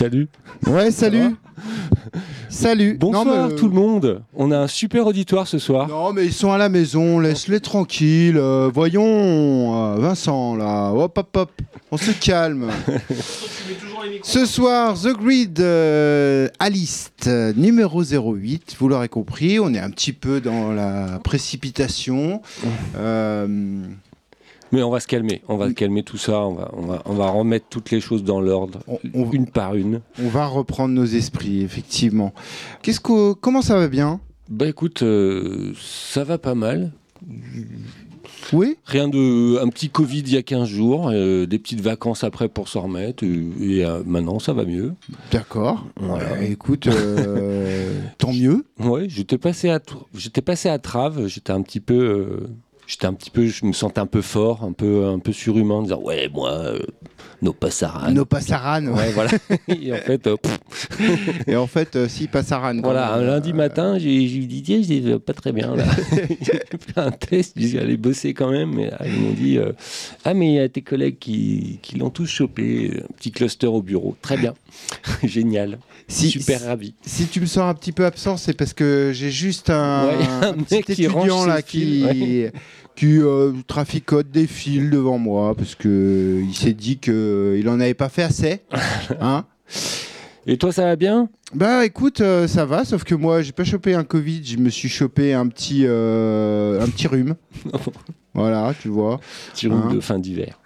Salut. Ouais, salut. Salut. Bonsoir Non, mais, euh, tout le monde. On a un super auditoire ce soir. Non, mais ils sont à la maison, laisse-les tranquilles. Euh, voyons, euh, Vincent, là, hop, hop, hop, on se calme. Ce soir, The Grid euh, à liste numéro 08, vous l'aurez compris, on est un petit peu dans la précipitation. Mais on va se calmer. On va calmer tout ça. On va, on va, on va remettre toutes les choses dans l'ordre, une par une. on va reprendre nos esprits, effectivement. Qu'est-ce que, comment ça va bien? Bah écoute, euh, ça va pas mal. Oui? Rien de. Un petit Covid il y a 15 jours, euh, des petites vacances après pour s'en remettre. et euh, maintenant, ça va mieux. D'accord. Voilà. Ouais, écoute, tant mieux. Ouais, j'étais passé à, j'étais passé à Trave. J'étais un petit peu. Euh, J'étais un petit peu, je me sentais un peu fort, un peu, un peu surhumain, en disant ouais moi, euh, nos passaran. Nos passaran. ouais. Ouais, voilà. et en fait, euh, Et en fait, euh, si passaran. voilà, un lundi matin, j'ai dit tiens, je vais pas très bien là. j'ai fait un test, j'ai allez bosser quand même, mais là, ils m'ont dit euh, ah mais il y a tes collègues qui, qui l'ont tous chopé, un petit cluster au bureau, très bien, génial, Si, super ravi. Si tu me sens un petit peu absent, c'est parce que j'ai juste un, Ouais, un un petit mec qui étudiant ses là qui, qui euh, traficote des fils devant moi parce que il s'est dit que il en avait pas fait assez. Hein Et toi ça va bien? Bah écoute, euh, ça va, sauf que moi j'ai pas chopé un Covid, je me suis chopé un petit, euh, un petit rhume. voilà, tu vois. Petit rhume Hein de fin d'hiver.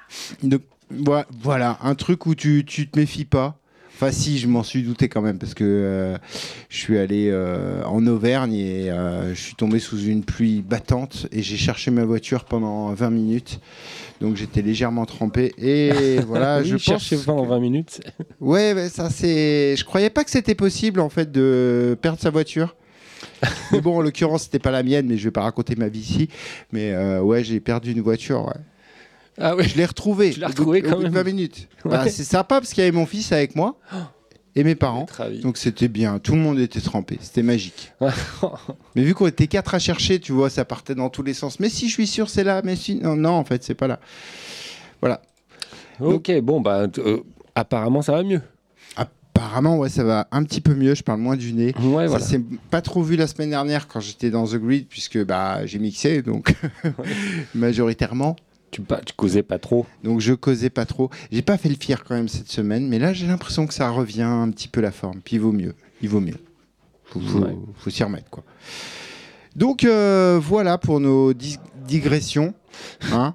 Voilà, un truc où tu, tu te méfies pas. Enfin, si, je m'en suis douté quand même, parce que euh, je suis allé euh, en Auvergne et euh, je suis tombé sous une pluie battante et j'ai cherché ma voiture pendant 20 minutes. Donc j'étais légèrement trempé. Et voilà, oui, je cherchez pense. pendant 20 minutes. Ouais, ouais, ça c'est. Je croyais pas que c'était possible en fait de perdre sa voiture. mais bon, en l'occurrence, c'était pas la mienne, mais je vais pas raconter ma vie ici. Mais ouais, j'ai perdu une voiture. Ouais. Ah oui. Je l'ai retrouvé. Tu l'as au bout- retrouvé au quand de même. 20 minutes. Bah, c'est sympa parce qu'il y avait mon fils avec moi et mes parents. Donc c'était bien. Tout le monde était trempé. C'était magique. Mais vu qu'on était quatre à chercher, tu vois, ça partait dans tous les sens. Mais si, je suis sûr, c'est là. Mais si, non, non, en fait, c'est pas là. Voilà. Ok, bon bah euh, apparemment ça va mieux. Apparemment, ouais, ça va un petit peu mieux. Je parle moins du nez. Ouais, Ça voilà. s'est pas trop vu la semaine dernière quand j'étais dans The Grid, puisque bah, j'ai mixé, donc majoritairement. Tu, pas, tu causais pas trop. Donc je causais pas trop. J'ai pas fait le fier quand même cette semaine, mais là j'ai l'impression que ça revient un petit peu la forme. Puis il vaut mieux. Il vaut mieux. Faut, faut, Ouais. faut s'y remettre quoi. Donc euh, voilà pour nos digressions. Hein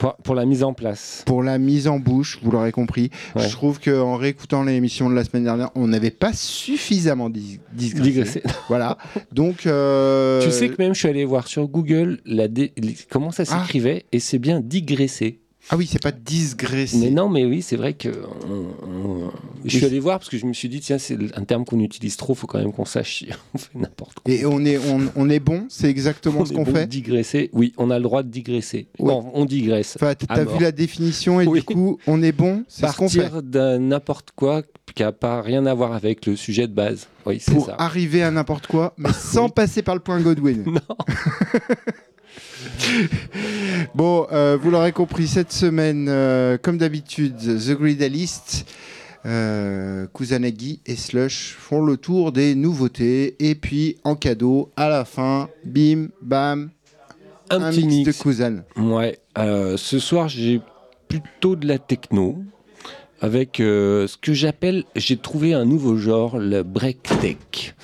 Pour, pour la mise en place. pour la mise en bouche, vous l'aurez compris. Ouais. Je trouve qu'en réécoutant l'émission de la semaine dernière, on n'avait pas suffisamment dis- digressé. Voilà. Donc euh, Tu sais que même je suis allé voir sur Google la dé- comment ça Ah. s'écrivait et c'est bien digresser. Ah oui, c'est pas digresser. Mais non, mais oui, c'est vrai que on- on- je suis Oui. allé voir parce que je me suis dit tiens c'est un terme qu'on utilise trop, faut quand même qu'on sache si on fait n'importe quoi. Et on est on, on est bon, c'est exactement ce qu'on bon de fait. Digresser, oui, on a le droit de digresser. Ouais. Non, on digresse. Enfin, À t'as vu la définition et Oui. du coup, on est bon, c'est ce qu'on fait. Partir de n'importe quoi qui n'a pas rien à voir avec le sujet de base. Oui, c'est Pour ça. arriver à n'importe quoi, mais sans passer par le point Godwin. Non. Bon, euh, vous l'aurez compris, cette semaine, euh, comme d'habitude, The Gridalist, euh, Kusanagi et Slush font le tour des nouveautés. Et puis, en cadeau, à la fin, bim, bam, Un, un petit mix, mix. de Kusan. Ouais, euh, ce soir j'ai plutôt de la techno avec ce que j'appelle, j'ai trouvé un nouveau genre, le break tech.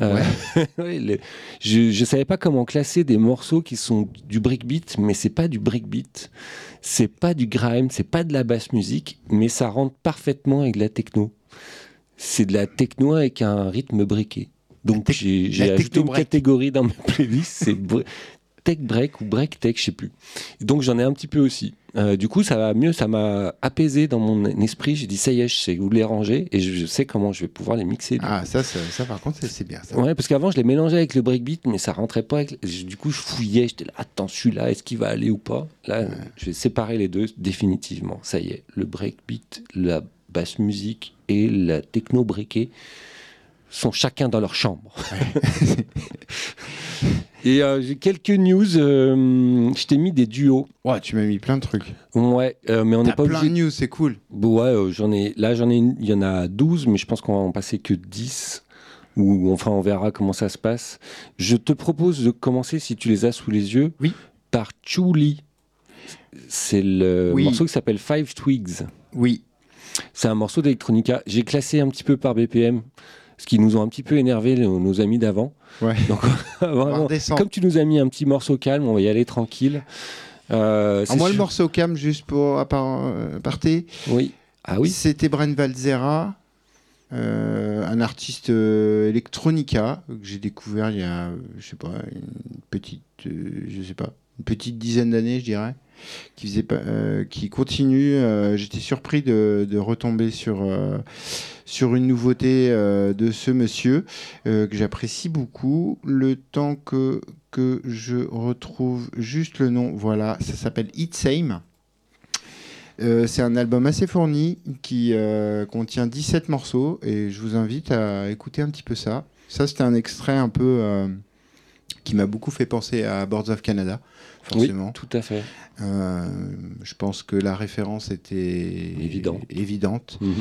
Euh, ouais, je ne savais pas comment classer des morceaux qui sont du breakbeat, mais c'est pas du breakbeat, c'est pas du grime, c'est pas de la basse musique, mais ça rentre parfaitement avec de la techno. C'est de la techno avec un rythme breaké. Donc j'ai ajouté une catégorie dans c'est bre- tech break ou break tech, je sais plus. Donc j'en ai un petit peu aussi. Euh, du coup, ça va mieux, ça m'a apaisé dans mon esprit. J'ai dit ça y est, je sais où les ranger et je, je sais comment je vais pouvoir les mixer. Ah, ça, ça, ça, par contre, c'est- bien. Ça. Ouais, parce qu'avant, je les mélangeais avec le breakbeat, mais ça rentrait pas. Avec... Du coup, je fouillais, j'étais là, attends, celui-là, est-ce qu'il va aller ou pas? Là, je vais séparer les deux définitivement. Ça y est, le breakbeat, la basse musique et la techno breakée sont chacun dans leur chambre. Et euh, j'ai quelques news. euh, je t'ai mis des duos. Ouais, tu m'as mis plein de trucs. Ouais, euh, mais on n'est T'as pas plein obligé. de news, c'est cool. Bon, ouais, euh, j'en ai. Là, j'en ai. une- Il y en a 12, mais je pense qu'on va en passer que 10. Ou enfin, on verra comment ça se passe. Je te propose de commencer, si tu les as sous les yeux, Oui. par Chuli. C'est le Oui. morceau qui s'appelle Five Twigs. Oui. C'est un morceau d'electronica. J'ai classé un petit peu par BPM, ce qui nous ont un petit peu énervé nos, nos amis d'avant. Ouais. Donc, vraiment, comme tu nous as mis un petit morceau calme, on va y aller tranquille. Euh, moi, le morceau cam, juste pour euh, aparté, Oui. Ah oui. c'était Bren Valzera, euh, un artiste euh, electronica que j'ai découvert il y a, je sais pas, une petite, euh, je sais pas, une petite dizaine d'années, je dirais, qui faisait euh, qui continue. euh, J'étais surpris de, retomber sur euh, sur une nouveauté euh, de ce monsieur que j'apprécie beaucoup. Le temps que que je retrouve juste le nom, voilà, ça s'appelle It's Same. C'est un album assez fourni qui euh, contient 17 morceaux et je vous invite à écouter un petit peu ça. Ça, c'était un extrait un peu qui m'a beaucoup fait penser à Boards of Canada, forcément. Oui, tout à fait. Euh, je pense que la référence était Évidente. évidente. Mhm.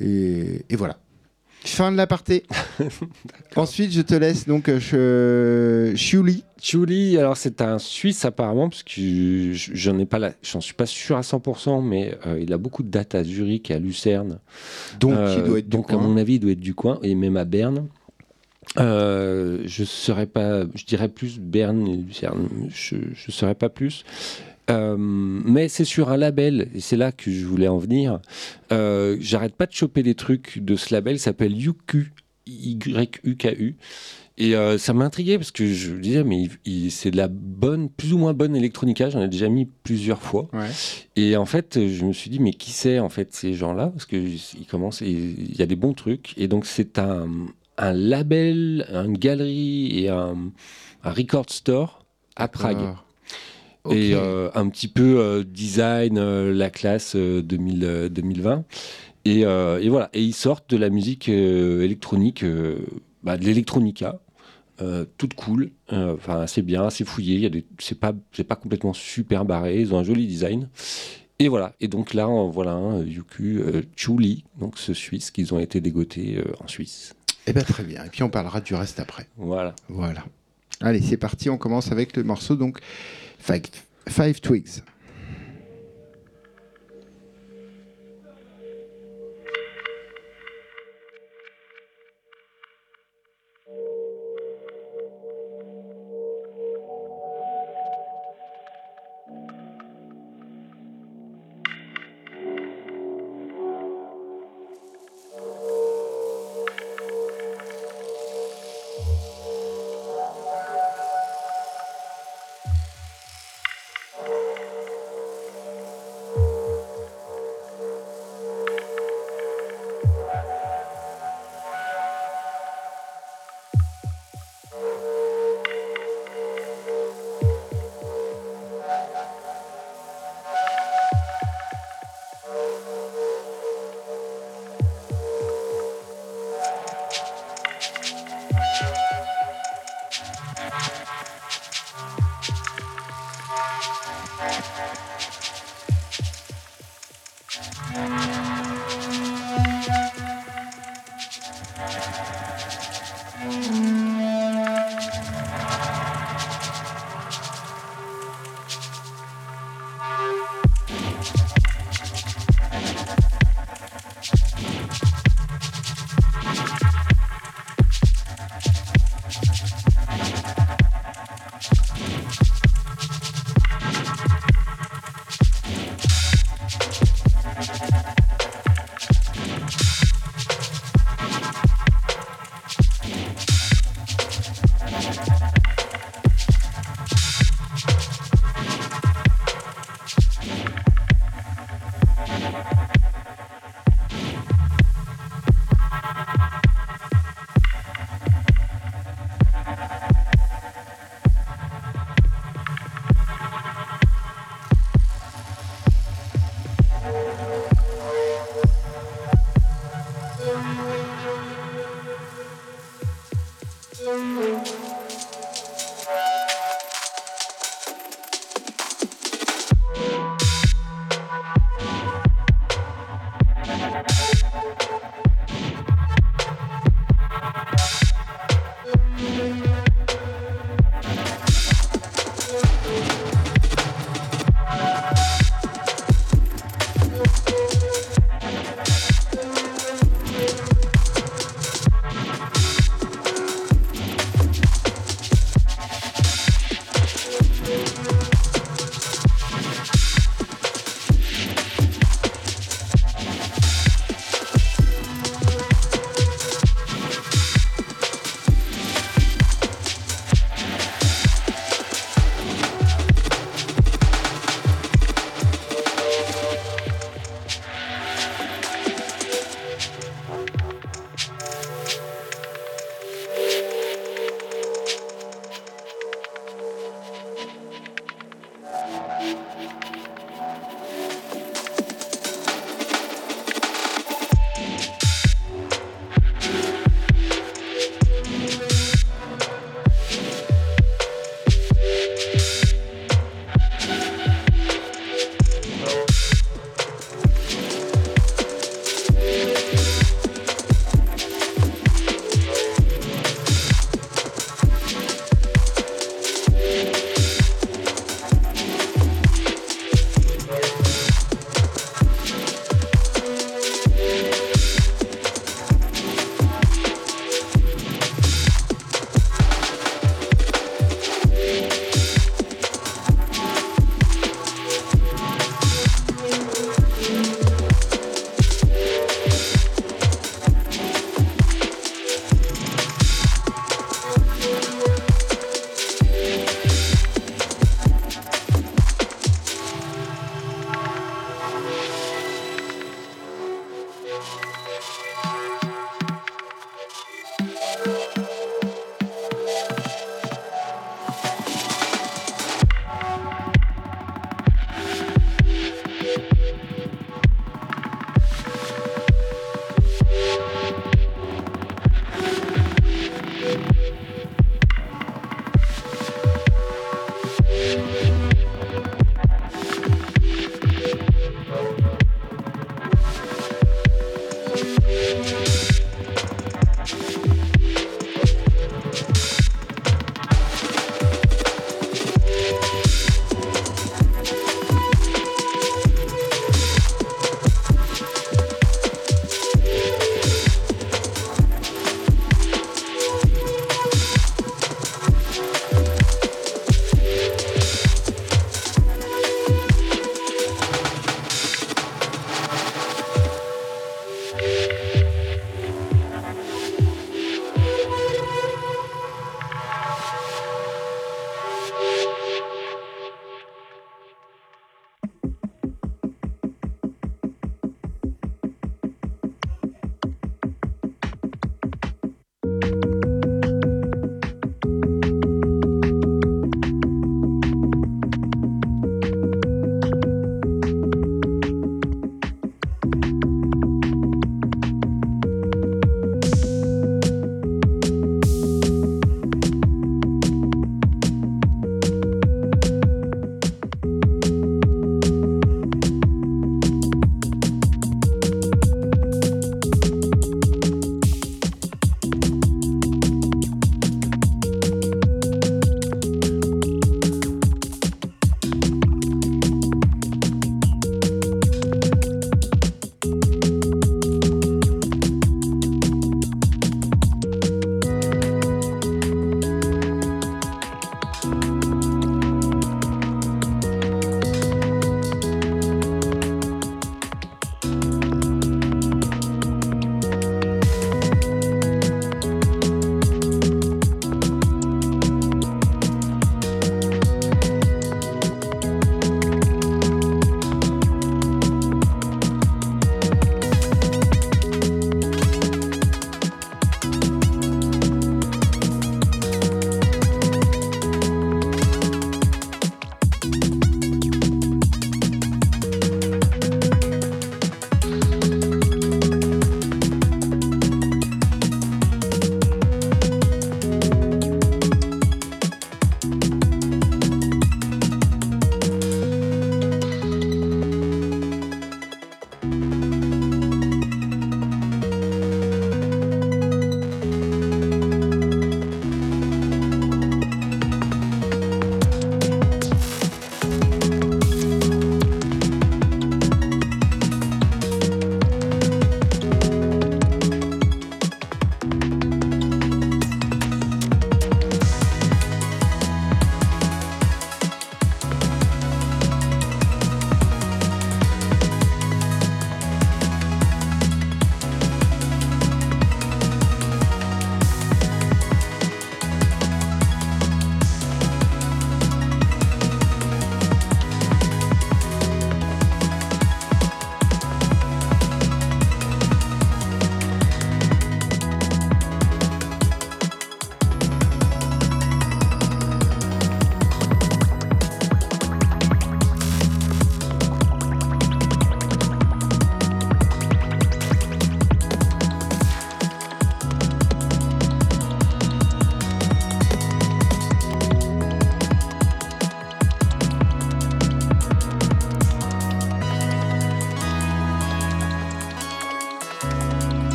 Et, et voilà. Fin de l'aparté. Ensuite, je te laisse donc euh, Shuli. Chuli, alors c'est un Suisse apparemment, parce que je- j'en ai pas la, j'en suis pas sûr à 100%, mais euh, il a beaucoup de dates à Zurich et à Lucerne. Donc, Euh, il doit être du donc à mon avis, il doit être du coin, et même à Berne. Euh, je serais pas, je dirais plus Berne et Lucerne. Je, je serais pas plus. Euh, mais c'est sur un label, et c'est là que je voulais en venir. Euh, J'arrête pas de choper des trucs de ce label, il s'appelle YUKU, Y-U-K-U. Et euh, ça m'intriguait parce que je me disais, mais c'est de la bonne, plus ou moins bonne électronica, j'en ai déjà mis plusieurs fois. Ouais. Et en fait, je me suis dit, mais qui c'est en fait ces gens-là? Parce qu'ils commencent, il y a des bons trucs. Et donc, c'est un, un label, une galerie et un, un record store à Prague. Ok. Et euh, un petit peu euh, design, euh, la classe euh, 2000, euh, 2020. Et, euh, et voilà. Et ils sortent de la musique euh, électronique, euh, bah, de l'électronica. euh, toute cool, euh, enfin c'est bien, c'est fouillé, c'est pas, c'est pas complètement super barré, ils ont un joli design. Et voilà. Et donc là, voilà un Yuku euh, Chuli, donc ce Suisse, qu'ils ont été dégotés euh, en Suisse. Eh ben, très bien. Et puis, on parlera du reste après. Voilà. Voilà. Allez, c'est parti. On commence avec le morceau donc Five, Five Twigs.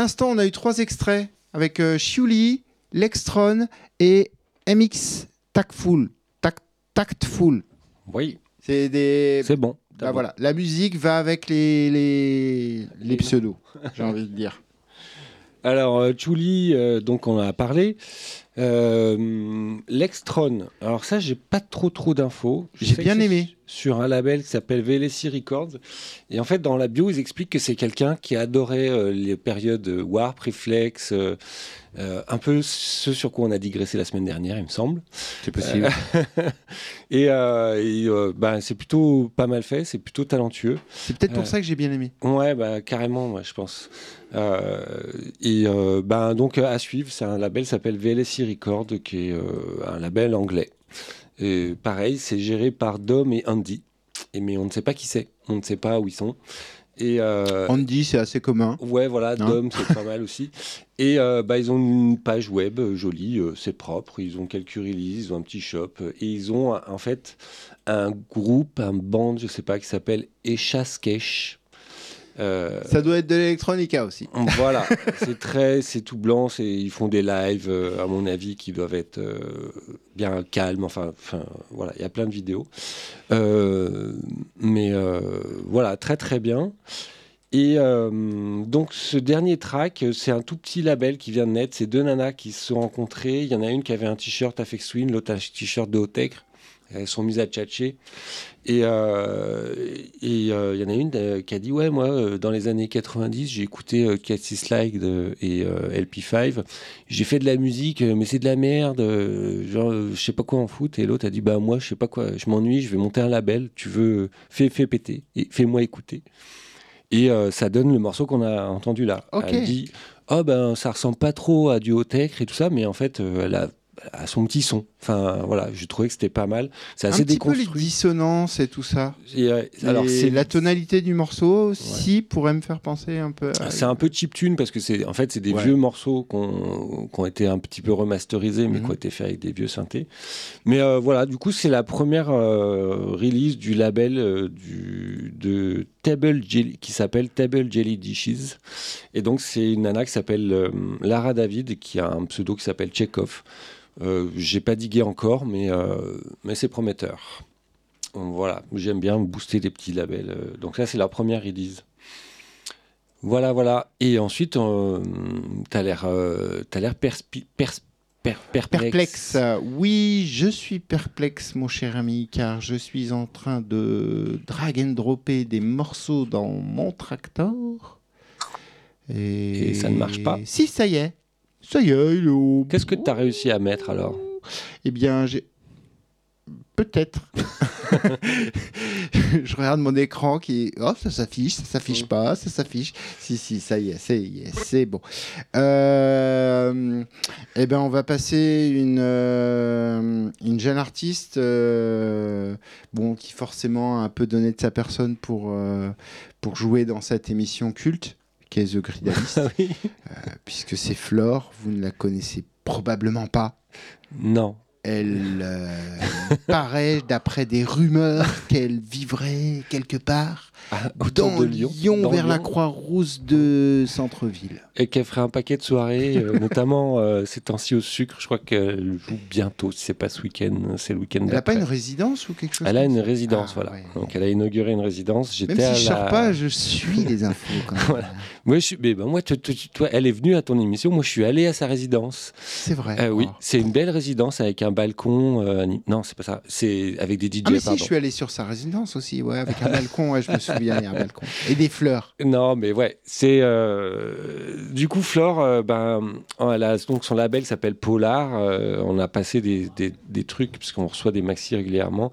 L'instant, on a eu trois extraits avec euh, Shuli, Lextron et MX Tactful. Tac- Tactful. Oui, C'est des. c'est bon. Bah voilà, la musique va avec les, les, les pseudos, j'ai envie de dire. Alors, euh, Chuli, euh, donc on en a parlé. Euh, L'Extron, alors ça, j'ai pas trop trop d'infos. J'ai bien aimé. Sur un label qui s'appelle VLC Records. Et en fait, dans la bio, ils expliquent que c'est quelqu'un qui adorait euh, les périodes Warp, Reflex, euh, euh, un peu ce sur quoi on a digressé la semaine dernière, il me semble. C'est possible. Et, euh, et, euh, bah, c'est plutôt pas mal fait, c'est plutôt talentueux. C'est peut-être pour euh, ça que j'ai bien aimé. Ouais, bah, carrément, moi, je pense. Euh, et euh, bah, donc à suivre, c'est un label qui s'appelle VLSI Record, qui est euh, un label anglais. Et pareil, c'est géré par Dom et Andy. Et, mais on ne sait pas qui c'est, on ne sait pas où ils sont. Et euh, Andy, c'est assez commun. ouais, voilà, Hein Dom, c'est pas mal aussi. Et euh, bah, ils ont une page web euh, jolie, euh, c'est propre. Ils ont quelques releases, ils ont un petit shop. Et ils ont en fait un groupe, un band, je sais pas, qui s'appelle Echaskesh. Euh, Ça doit être de l'électronica aussi. voilà, c'est très, c'est tout blanc. C'est, ils font des lives, euh, à mon avis, qui doivent être euh, bien calmes. Enfin, enfin, voilà, il y a plein de vidéos. Mais voilà, très très bien. Et donc ce dernier track, c'est un tout petit label qui vient de naître. C'est deux nanas qui se sont rencontrées. Il y en a une qui avait un t-shirt Afex Twin, l'autre un t-shirt de Hotech. Elles sont mises à tchatcher. Et euh, et, euh, il y en a une euh, qui a dit Ouais, moi, euh, dans les années 90, j'ai écouté euh, Cathy Slide euh, et euh, LP5. J'ai fait de la musique, euh, mais c'est de la merde. euh, genre, euh, je sais pas quoi en foot. Et l'autre a dit Bah, moi, je sais pas quoi, je m'ennuie, je vais monter un label. Tu veux, euh, fais, fais péter et fais-moi écouter. Et euh, ça donne le morceau qu'on a entendu là. Ok. Elle dit Oh, ben, ça ressemble pas trop à du Hotech et tout ça, mais en fait, euh, elle a à son petit son. Enfin, voilà, j'ai trouvé que c'était pas mal. C'est Un assez petit peu les déconstruit. dissonances et tout ça. Et, euh, alors, Et c'est la tonalité du morceau aussi pourrait me faire penser un peu à... C'est un peu chiptune parce que c'est en fait c'est des Ouais. vieux morceaux qui ont été un petit peu remasterisés mais Mhm. qui ont été faits avec des vieux synthés. Mais euh, voilà, du coup c'est la première euh, release du label du de Table Jelly qui s'appelle Table Jelly Dishes et donc c'est une nana qui s'appelle euh, Lara David qui a un pseudo qui s'appelle Chekhov. Euh, J'ai pas digué encore mais euh, mais c'est prometteur. Voilà, j'aime bien booster des petits labels. euh, Donc ça c'est la première release. Voilà, voilà. Et ensuite, euh, t'as l'air, perspi- pers- per- perplexe. Perplexe. Oui, je suis perplexe, mon cher ami, car je suis en train de drag and dropper des morceaux dans mon tractor. Et, Et ça ne marche pas Si, ça y est. Ça y est, il est au Qu'est-ce que t'as réussi à mettre alors? Eh bien, j'ai. Peut-être. je regarde mon écran qui. Oh, ça s'affiche, ça s'affiche pas, ça s'affiche. Si, si, ça y est, c'est bon. Euh, Eh bien, on va passer une, euh, une jeune artiste euh, bon, qui forcément a un peu donné de sa personne pour, pour jouer dans cette émission culte, qui est The Gridalist, Ah oui puisque c'est Flore, vous ne la connaissez probablement pas. Non. Elle euh, paraît, d'après des rumeurs, qu'elle vivrait quelque part Ah, dans de Lyon. Dans vers la. Croix-Rousse de centre-ville. Et qu'elle ferait un paquet de soirées, euh, notamment euh, ces temps-ci au sucre. Je crois qu'elle joue bientôt. Si c'est pas ce week-end, c'est le week-end Elle n'a pas une résidence ou quelque chose Elle a une résidence, Ah, voilà. ouais. Donc elle a inauguré une résidence. J'étais Même à si je ne la... sors pas, je suis les infos quand même. Voilà. Moi, je suis... mais ben, moi, toi, elle est venue à ton émission. Moi, je suis allé à sa résidence. C'est vrai. Euh, oui, Oh. c'est une belle résidence avec un balcon. euh, non, c'est pas ça. C'est avec des DJ. Ah mais si, je suis allé sur sa résidence aussi, ouais, avec un balcon, ouais, je me Et des fleurs. Non, mais ouais, c'est euh, du coup Flore, euh, ben, donc son label s'appelle Polar. euh, on a passé des, des, trucs puisqu'on reçoit des maxi régulièrement,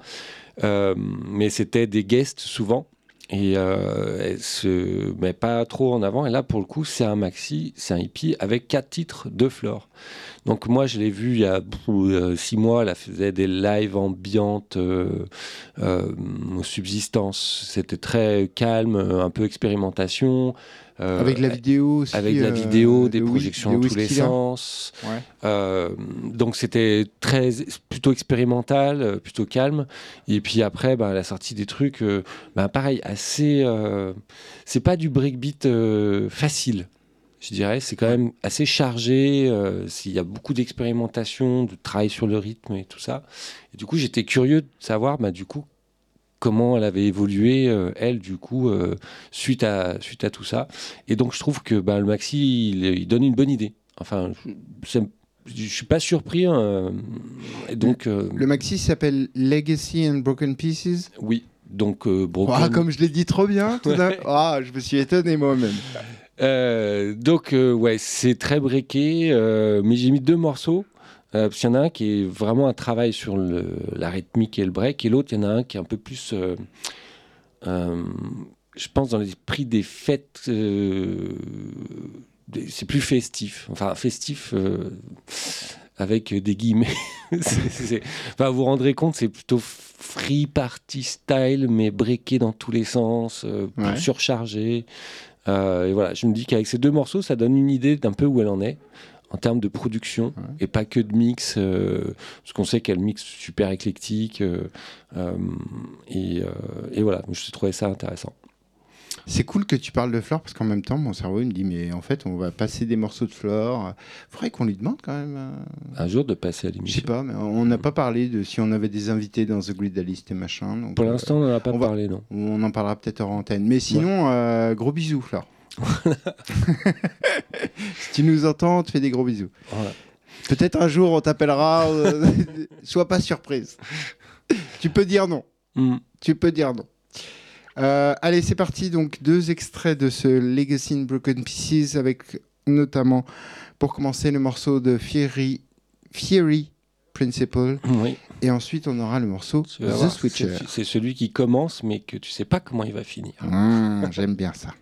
mais c'était des guests souvent. Et elle se met pas trop en avant. Et là, pour le coup, c'est un maxi, c'est un hippie avec quatre titres de Flore. Donc moi, je l'ai vu il y a euh, six mois. Elle faisait des lives ambiantes euh, euh, aux subsistances. C'était très calme, un peu expérimentation. Euh, avec la vidéo aussi. Avec la euh, vidéo, des projections dans tous les sens. Ouais. Euh, donc c'était très plutôt expérimental, euh, plutôt calme. Et puis après, bah, la sortie des trucs, euh, bah, pareil, assez. euh, c'est pas du breakbeat euh, facile. Je dirais, c'est quand même assez chargé. euh, s'il y a beaucoup d'expérimentation, de travail sur le rythme et tout ça. Et du coup, j'étais curieux de savoir, bah, du coup, comment elle avait évolué, euh, elle, du coup, euh, suite, à, suite à tout ça. Et donc, je trouve que bah, le maxi, il, il donne une bonne idée. Enfin, je, je suis pas surpris. hein, et donc, Le maxi s'appelle Legacy and Broken Pieces. oui. Donc, Broken- Ah, comme je l'ai dit trop bien, tout d'un- Ah, je me suis étonné moi-même. Euh, donc, euh, ouais, c'est très breaké, euh, mais j'ai mis deux morceaux. Parce qu'il y en a un qui est vraiment un travail sur le- la rythmique et le break, et l'autre, il y en a un qui est un peu plus, je pense, dans l'esprit des fêtes. c'est plus festif. Enfin, festif avec des guillemets. Enfin, vous vous rendrez compte, c'est plutôt free party style, mais breaké dans tous les sens, euh, Ouais. surchargé. Euh, et voilà, je me dis qu'avec ces deux morceaux, ça donne une idée d'un peu où elle en est en termes de production Ouais. et pas que de mix, euh, parce qu'on sait qu'elle mixe super éclectique. euh, euh, et, et voilà, je trouvais ça intéressant. C'est cool que tu parles de Flore parce qu'en même temps, mon cerveau il me dit mais en fait, on va passer des morceaux de Flore. Faudrait qu'on lui demande quand même. euh, Un jour de passer à Je sais l'émission. pas, mais on n'a pas parlé de si on avait des invités dans The Grid List et machin. donc, Pour l'instant, on n'en a pas on va- parlé, non. on en parlera peut-être hors antenne. Mais sinon, euh, gros bisous, Flore. si tu nous entends, on te fais des gros bisous. Voilà. Peut-être un jour on t'appellera. euh, sois pas surprise. tu peux dire non. Hmm. Tu peux dire non. Euh, allez, c'est parti. Donc, deux extraits de ce Legacy in Broken Pieces avec notamment, pour commencer, le morceau de Fury, Fury Principle. Oui. Et ensuite, on aura le morceau The voir, Switcher. c'est- C'est celui qui commence, mais que tu sais pas comment il va finir. Mmh, J'aime bien ça.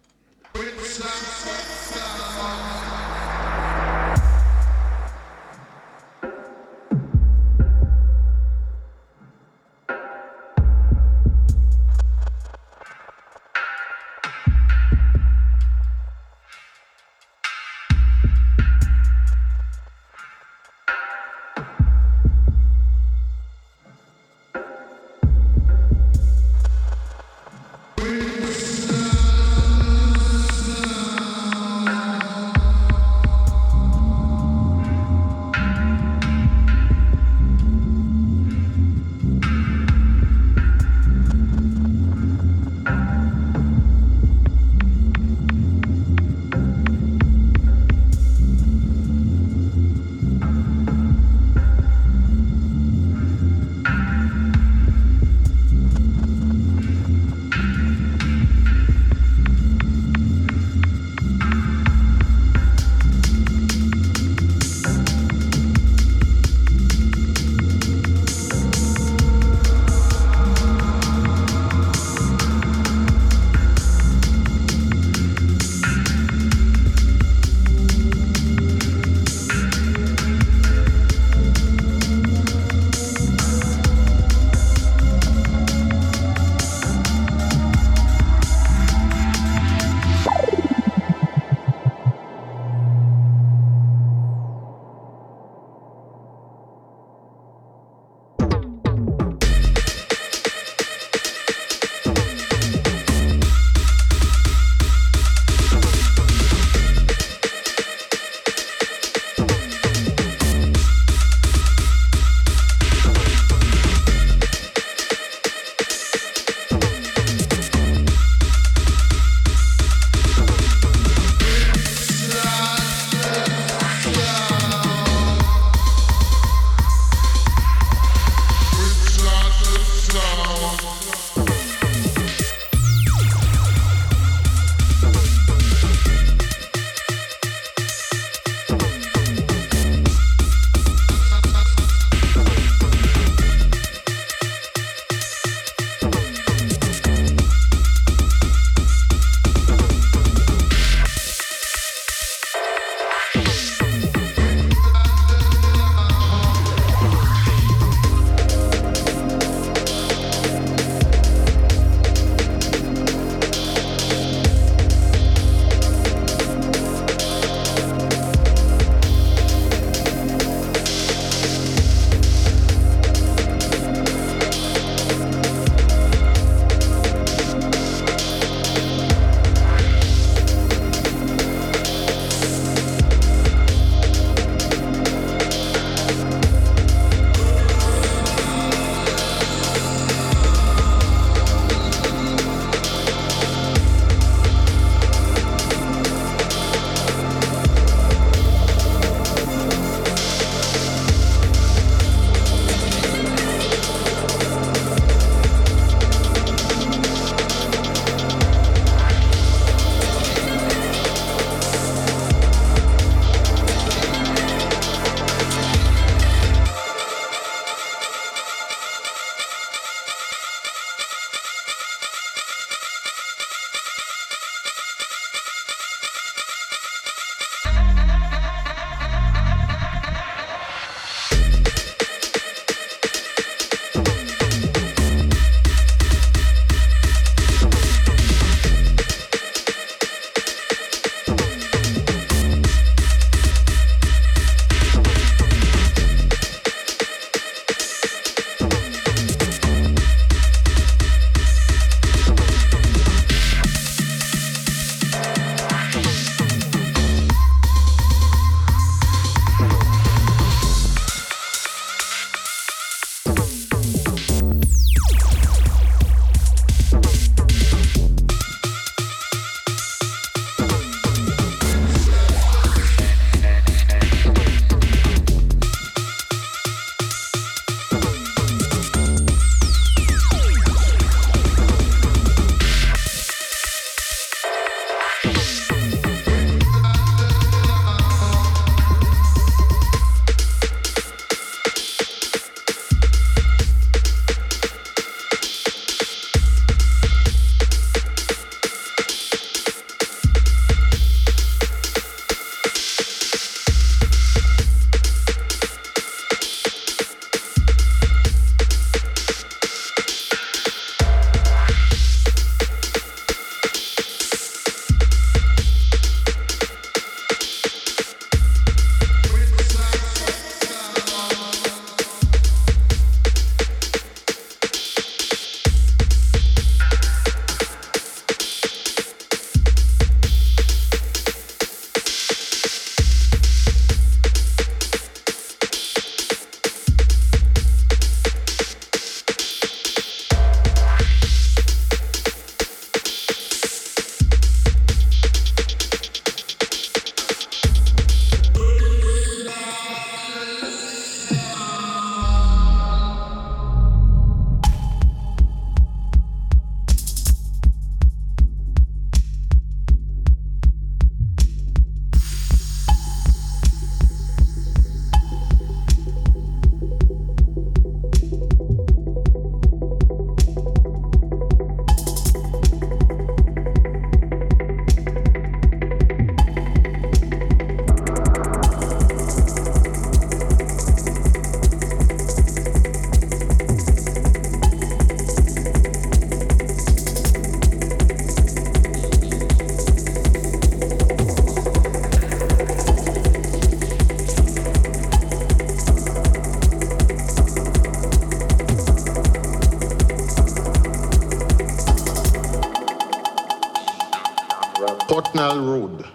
Portnell Road.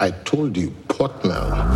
I told you, Portnell.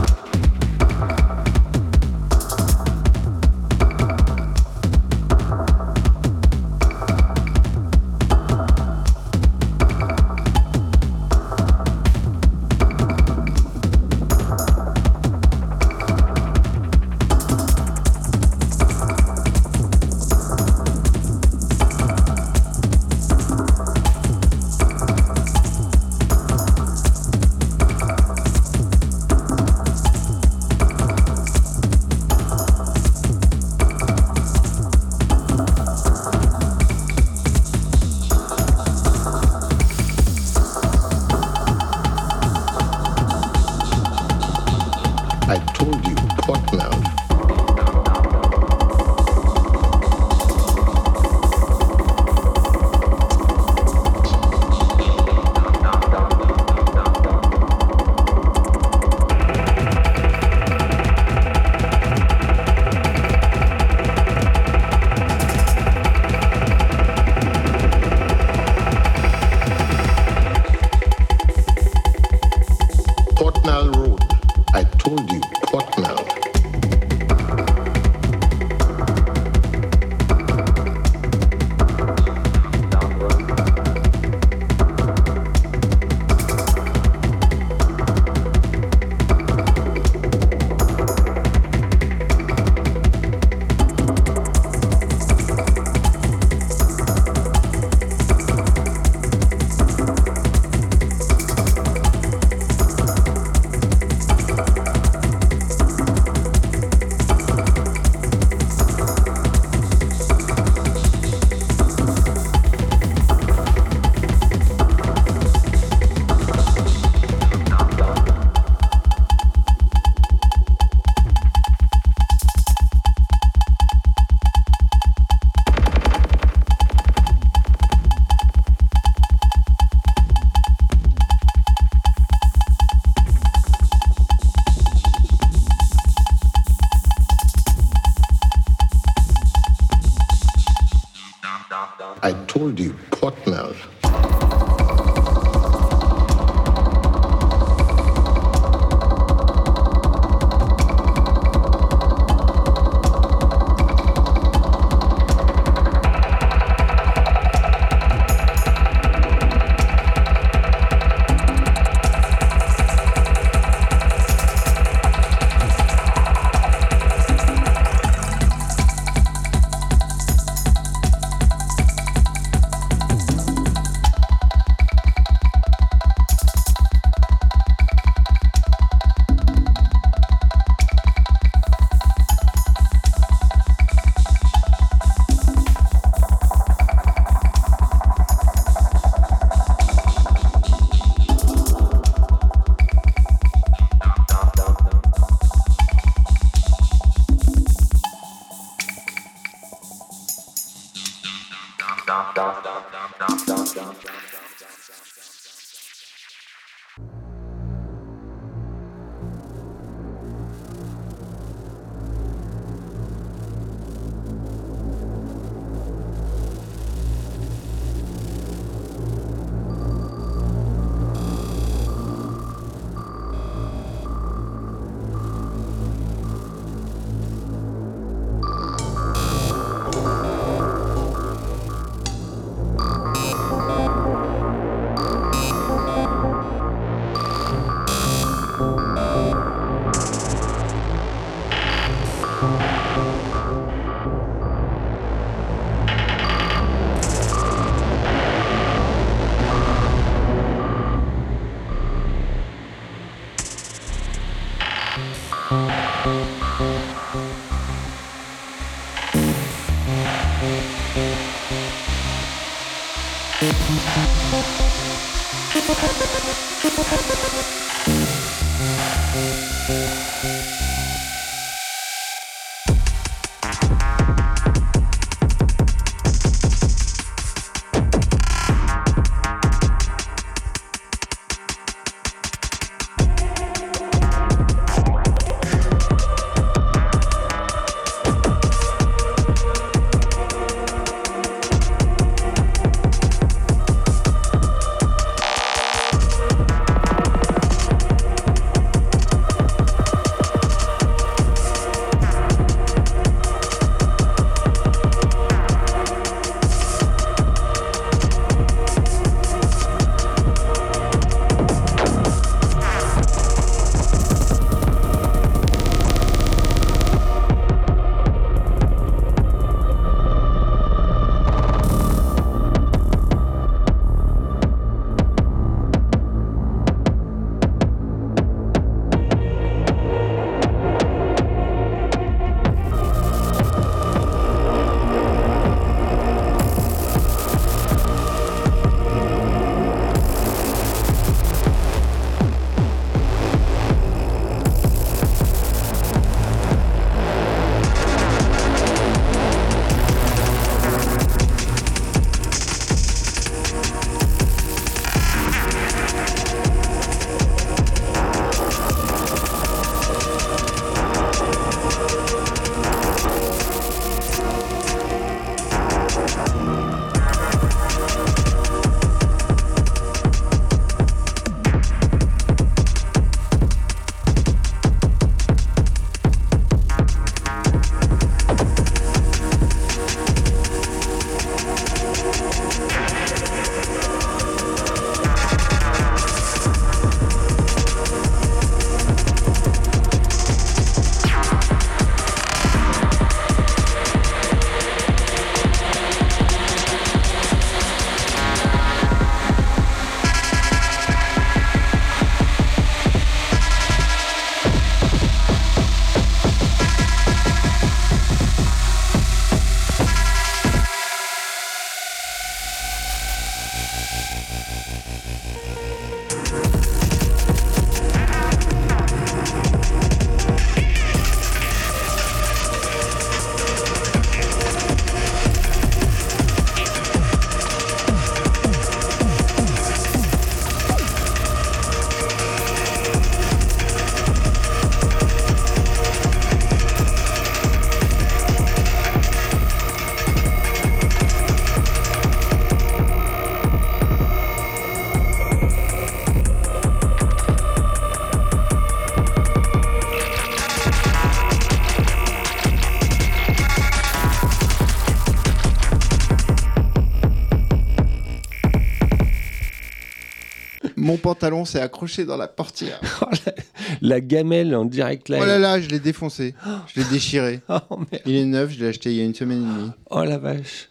Pantalon s'est accroché dans la portière. La gamelle en direct live. Oh là là, je l'ai défoncé. Je l'ai déchiré. Oh, merde. Il est neuf, je l'ai acheté il y a une semaine et demie. Oh la vache.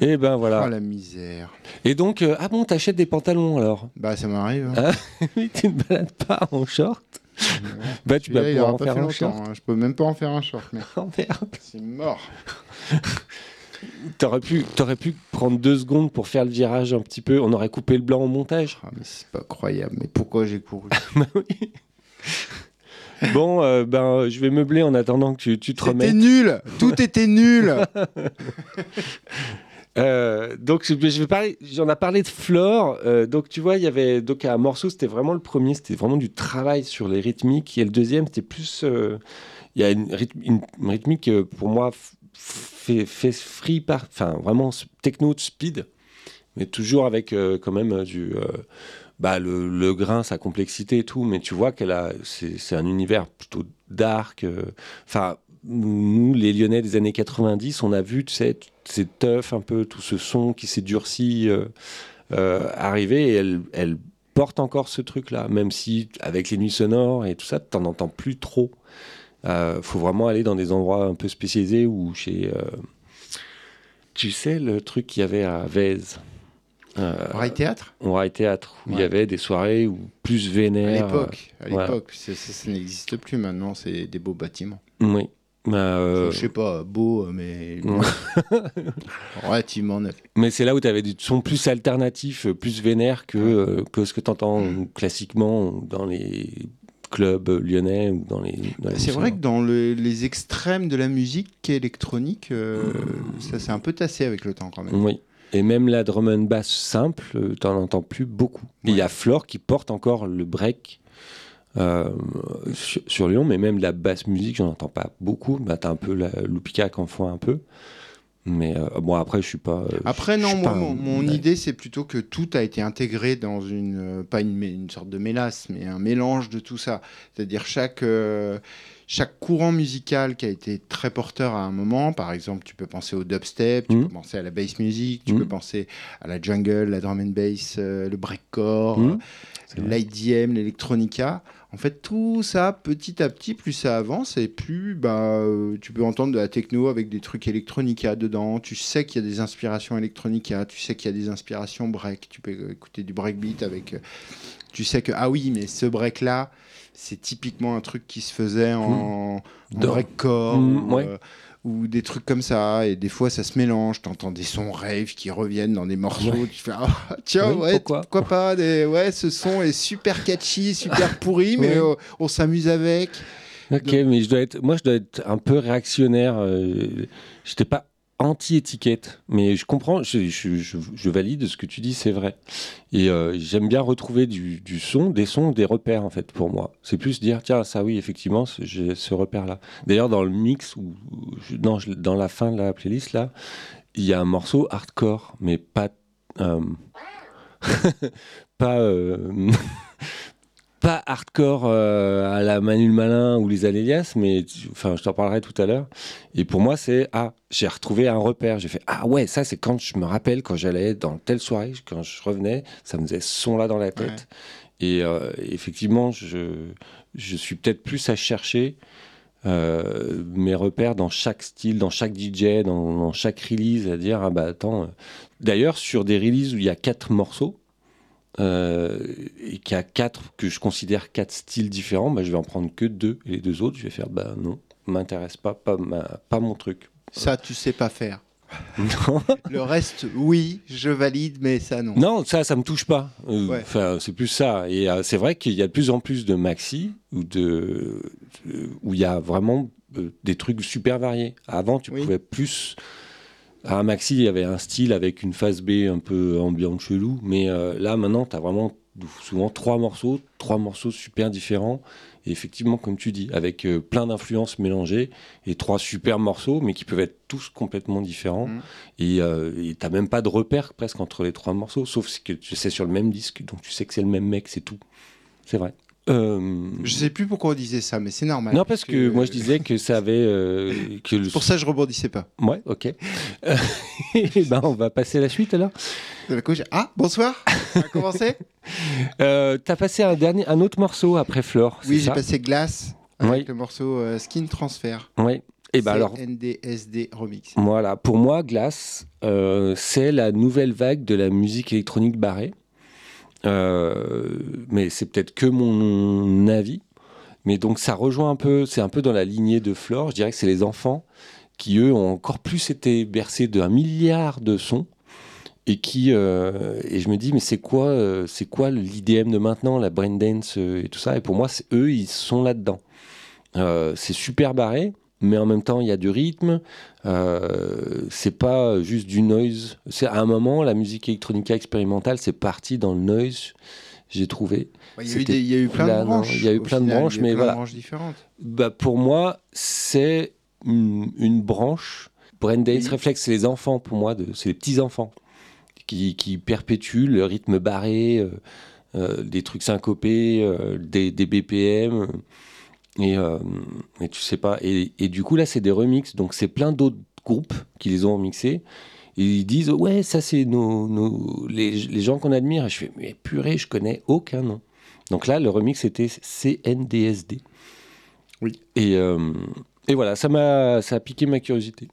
Et ben Oh voilà. la misère. Et donc, euh, ah bon, t'achètes des pantalons alors? Bah ça m'arrive. hein. Ah, tu ne balades pas en short? Bah, tu vas pouvoir en faire un short. hein. Je peux même pas en faire un short. Mais Oh merde. c'est mort. T'aurais pu, t'aurais pu prendre deux secondes pour faire le virage un petit peu. On aurait coupé le blanc au montage. Ah, mais c'est pas Mais pourquoi j'ai couru Bah. Bon, euh, ben, je vais meubler en attendant que tu, tu te C'était remettes. nul. Tout était nul. Euh, donc, je vais parler. J'en ai parlé de Flore. euh, donc, tu vois, il y avait donc un morceau. C'était vraiment le premier. C'était vraiment du travail sur les rythmiques. Et le deuxième, c'était plus. euh, Il y a une, rythme- une- une rythmique pour moi fait, fait free par, enfin vraiment techno de speed, mais toujours avec quand même du. Bah, le, le grain, sa complexité et tout, mais tu vois qu'elle a, c'est un univers plutôt dark. euh, Enfin, nous, les Lyonnais des années 90, on a vu, tu sais, ces teufs un peu, tout ce son qui s'est durci euh, euh, arriver, et elle, elle porte encore ce truc-là, même si avec les nuits sonores et tout ça, t'en entends plus trop. Euh, faut vraiment aller dans des endroits un peu spécialisés ou chez. tu sais, le truc qu'il y avait à Vèze. Euh, Rail théâtre? rail théâtre où il y avait des soirées où plus À vénère. l'époque. À l'époque. Ça, ça- ça n'existe plus maintenant. C'est des beaux bâtiments. oui. Bah, euh, Je sais pas, beau, mais relativement neuf. mais c'est là où tu avais du son plus alternatif, plus vénère que, euh, que ce que tu entends classiquement dans les clubs lyonnais ou dans les. C'est vrai que dans le- les extrêmes de la musique électronique, euh, ça s'est un peu tassé avec le temps quand même. Oui. Et même la drum and bass simple, euh, t'en entends plus beaucoup. Il y a Flore qui porte encore le break euh, sur, sur Lyon, mais même la basse musique, j'en entends pas beaucoup. Bah, t'as un peu la Loupika qui en fout un peu. Mais euh, bon, après, je suis pas. euh, Après, non, moi, pas mon, mon ouais. idée, c'est plutôt que tout a été intégré dans une, euh, pas une, une sorte de mélasse, mais un mélange de tout ça. C'est-à-dire chaque, chaque courant musical qui a été très porteur à un moment, par exemple, tu peux penser au dubstep, tu Mhm. peux penser à la bass music, tu Mhm. peux penser à la jungle, la drum and bass, euh, le breakcore, Mhm. euh, l'IDM, l'électronica. En fait, tout ça, petit à petit, plus ça avance et plus bah, euh, tu peux entendre de la techno avec des trucs électronica dedans. Tu sais qu'il y a des inspirations électronica, tu sais qu'il y a des inspirations break. Tu peux écouter du breakbeat avec. euh, tu sais que, ah oui, mais ce break-là, c'est typiquement un truc qui se faisait en, en Dans- breakcore. Mm, ou, ouais. euh, ou des trucs comme ça, et des fois ça se mélange, t'entends des sons rave qui reviennent dans des morceaux, Ouais. tu fais ah, tiens, Oui, ouais, pourquoi pourquoi pas, des... ouais, ce son est super catchy, super pourri, mais on s'amuse avec. Ok, mais je dois être, moi je dois être un peu réactionnaire. Euh, J'étais pas anti-étiquette, mais je comprends, je, valide ce que tu dis, c'est vrai. Et euh, j'aime bien retrouver du, son, des sons, des repères en fait pour moi. C'est plus dire, tiens, ça oui, effectivement, j'ai ce repère-là. D'ailleurs, dans le mix, ou dans la fin de la playlist, là, il y a un morceau hardcore, mais pas. euh, pas. euh, pas hardcore euh, à la Manu le Malin ou les Alélias, mais tu- enfin, je t'en parlerai tout à l'heure. Et pour moi, c'est ah, j'ai retrouvé un repère. J'ai fait ah ouais, ça c'est quand je me rappelle quand j'allais dans telle soirée, quand je revenais, ça me faisait ce son là dans la tête. Et euh, effectivement, je, je suis peut-être plus à chercher euh, mes repères dans chaque style, dans chaque DJ, dans, dans chaque release, à dire ah bah attends. D'ailleurs, sur des releases où il y a quatre morceaux euh, et qu'il y a quatre que je considère quatre styles différents, bah, je vais en prendre que deux et les deux autres, je vais faire bah non, m'intéresse pas, pas, ma- pas mon truc. Ça, tu sais pas faire. Non. Le reste, oui, je valide, mais ça, non. Non, ça, ça me touche pas. Euh, Ouais. C'est plus ça. Et euh, c'est vrai qu'il y a de plus en plus de maxi ou de euh, où il y a vraiment euh, des trucs super variés. Avant, tu Oui. pouvais plus. À maxi, il y avait un style avec une phase B un peu ambiante chelou, mais euh, là maintenant, tu as vraiment souvent trois morceaux, trois morceaux super différents. Et effectivement, comme tu dis, avec euh, plein d'influences mélangées et trois super morceaux, mais qui peuvent être tous complètement différents. Mhm. Et euh, t'as même pas de repère presque entre les trois morceaux, sauf que tu sais sur le même disque, donc tu sais que c'est le même mec, c'est tout. C'est vrai. Euh, Je sais plus pourquoi on disait ça, mais c'est normal. non, parce que moi je disais que ça avait. euh, que le... Pour ça je rebondissais pas. Ouais, ok. Euh, eh ben, on va passer à la suite alors. Ah, bonsoir On va commencer Euh, T'as passé un, dernier, un autre morceau après Flore, Oui, j'ai passé Glace avec Oui. le morceau euh, Skin Transfer. Oui. Et ben alors, NDSD Remix. Voilà, pour moi, Glass, euh, c'est la nouvelle vague de la musique électronique barrée. Euh, mais c'est peut-être que mon avis. Mais donc ça rejoint un peu, c'est un peu dans la lignée de Flore. Je dirais que c'est les enfants qui, eux, ont encore plus été bercés d'un milliard de sons. Et qui euh, et je me dis mais c'est quoi euh, c'est quoi l'IDM de maintenant la brain dance et tout ça? Et pour moi eux ils sont là dedans c'est super barré mais en même temps il y a du rythme euh, c'est pas juste du noise. C'est à un moment la musique électronique expérimentale, c'est parti dans le noise. J'ai trouvé. Il y, a eu y a plein de branches. il y a eu plein de branches, mais plein voilà. de branches différentes. Bah pour moi, c'est une, une branche. Braindance Oui. Reflex, c'est les enfants pour moi, c'est les petits enfants qui, qui perpétuent le rythme barré, euh, euh, des trucs syncopés, euh, des, des BPM. Et, euh, et tu sais pas. Et, et du coup, là, c'est des remixes. Donc, c'est plein d'autres groupes qui les ont remixés. Et ils disent, ouais, ça, c'est nos, nos- les, les gens qu'on admire. Et je fais, mais purée, je connais aucun nom. Donc là, le remix, c'était CNDSD. Oui. Et, euh, et voilà, ça m'a ça a piqué ma curiosité.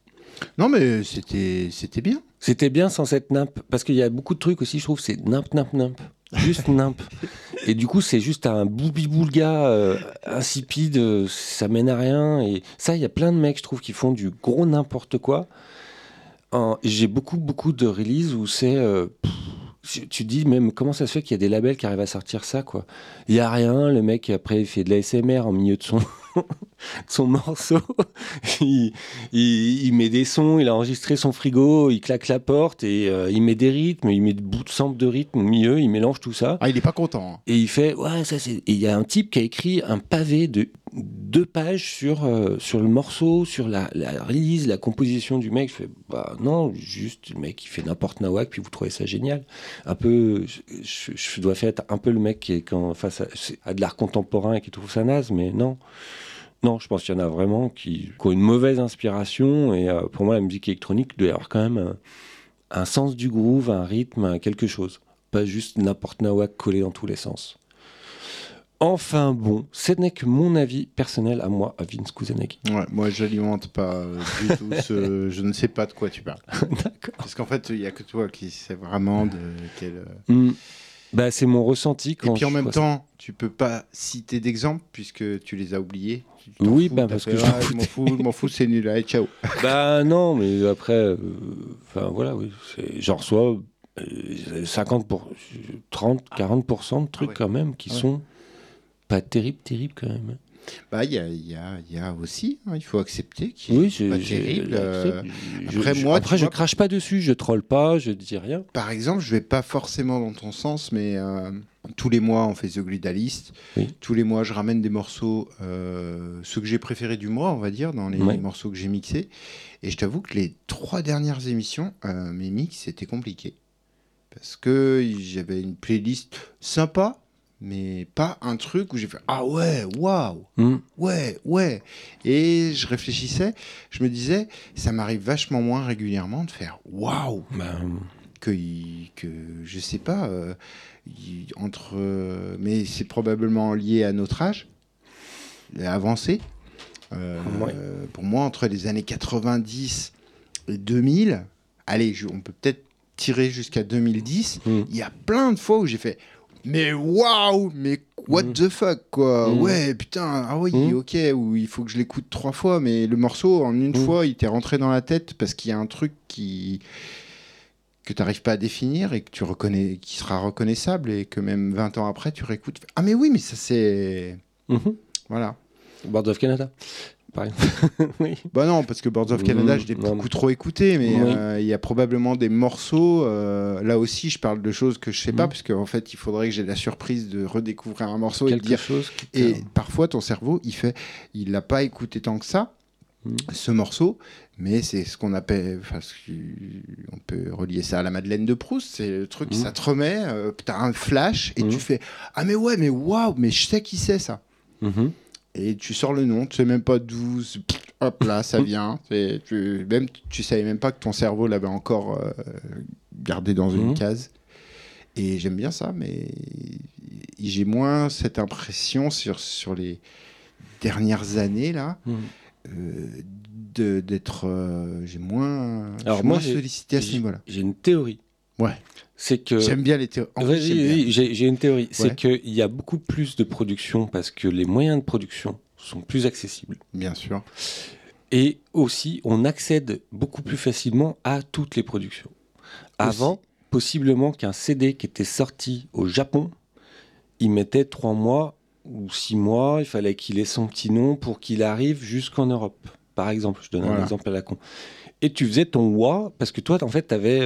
Non, mais c'était bien. C'était bien sans cette nimp, parce qu'il y a beaucoup de trucs aussi, je trouve, c'est nimp, nimp, nimp. Juste nimp. Et du coup, c'est juste un boubi-boulga euh, insipide, euh, ça mène à rien. Et ça, il y a plein de mecs, je trouve, qui font du gros n'importe quoi. J'ai beaucoup, beaucoup de releases où c'est. euh, tu- dis même comment ça se fait qu'il y a des labels qui arrivent à sortir ça, quoi. Il y a rien, le mec après il fait de la SMR en milieu de son, son morceau. il, il, il met des sons, il a enregistré son frigo, il claque la porte et euh, il met des rythmes, il met des bouts de sample de rythme au milieu, il mélange tout ça. Ah, il est pas content. hein. Et il fait, ouais, ça c'est. Il y a un type qui a écrit un pavé de deux pages sur, euh, sur le morceau, sur la, la release, la composition du mec. Je fais, bah non, juste le mec qui fait n'importe nawak, puis vous trouvez ça génial. Un peu, je, dois faire être un peu le mec qui est quand, face à, à de l'art contemporain et qui trouve ça naze, mais non. Non, je pense qu'il y en a vraiment qui, qui ont une mauvaise inspiration. Et euh, pour moi, la musique électronique doit avoir quand même un, un sens du groove, un rythme, un quelque chose. Pas juste n'importe nawak collé dans tous les sens. Enfin bon, ce n'est que mon avis personnel à moi, à Vince Kuzanagi. Ouais, moi, j'alimente pas euh, du tout ce. Je ne sais pas de quoi tu parles. D'accord. Parce qu'en fait, il y a que toi qui sais vraiment de quel. euh, Hmm. Bah, c'est mon ressenti Et quand puis en même vois ça. temps, tu peux pas citer d'exemples puisque tu les as oubliés. Oui, fous, bah, parce que je Ah, m'en je m'en fous, je m'en fous, c'est nul. Allez, ciao. Bah non, mais après, euh, enfin voilà, oui, j'en reçois euh, 50 pour 30, 40% de trucs ouais. quand même qui Ah ouais. sont pas terribles, terribles quand même. Bah, il y a, il y, a, il y a aussi, hein, il faut accepter qu'il Oui, c'est je, pas terrible. euh, je- après, je- moi, après je vois- crache pas dessus, je troll pas, je dis rien. Par exemple, je vais pas forcément dans ton sens, mais euh, tous les mois, on fait The Glidalist. Oui. Tous les mois, je ramène des morceaux, euh, ceux que j'ai préférés du mois, on va dire, dans les Ouais. morceaux que j'ai mixés. Et je t'avoue que les trois dernières émissions, mes mix, c'était compliqué. Parce que j'avais une playlist sympa, mais pas un truc où j'ai fait Ah ouais, waouh, Hmm. ouais, ouais. Et je réfléchissais, je me disais, ça m'arrive vachement moins régulièrement de faire Waouh Bah, que, il- que je sais pas euh, entre euh, mais c'est probablement lié à notre âge avancé Euh, Ouais. pour moi entre les années 90 et 2000 allez je- on peut peut-être tirer jusqu'à 2010 hmm. il y a plein de fois où j'ai fait mais waouh, mais what Mm. the fuck quoi. Mm. Ouais, putain, ah oui, Mm. ok, ou il faut que je l'écoute trois fois, mais le morceau en une fois, il t'est rentré dans la tête parce qu'il y a un truc qui que tu n'arrives pas à définir et que tu reconnais, qui sera reconnaissable et que même 20 ans après, tu réécoutes. Ah mais oui, mais ça c'est... Mhm. Voilà. Board of Canada. Pareil. oui. Bah non, parce que Boards of Canada, Mm, je l'ai beaucoup trop écouté, mais Oui. euh, il y a probablement des morceaux. euh, là aussi, je parle de choses que je sais pas, Mm. parce qu'en fait, il faudrait que j'ai la surprise de redécouvrir un morceau et de Quelque dire. chose Et parfois, ton cerveau, il fait, il l'a pas écouté tant que ça, Mm. ce morceau, mais c'est ce qu'on appelle, enfin, on peut relier ça à la Madeleine de Proust. C'est le truc, Mm. ça te remet, euh, t'as un flash et tu fais, ah mais ouais, mais waouh, mais je sais qui c'est ça. Et tu sors le nom, tu sais même pas d'où, hop là, ça vient. C'est- tu, même, tu savais même pas que ton cerveau l'avait encore euh, gardé dans une Mhm. case. Et j'aime bien ça, mais j'ai moins cette impression sur, sur les dernières années là, Mhm. euh, d'être. euh, j'ai moins, Alors moi, moins sollicité à ce niveau-là. J'ai une théorie. Ouais. C'est que. J'aime bien les théories. En j'ai une théorie. Ouais. C'est qu'il y a beaucoup plus de production parce que les moyens de production sont plus accessibles. Bien sûr. Et aussi, on accède beaucoup plus facilement à toutes les productions. Avant, possiblement qu'un CD qui était sorti au Japon, il mettait trois mois ou six mois, il fallait qu'il ait son petit nom pour qu'il arrive jusqu'en Europe. Par exemple, je donne un exemple à la con. Et tu faisais ton WA, parce que toi, en fait, tu avais,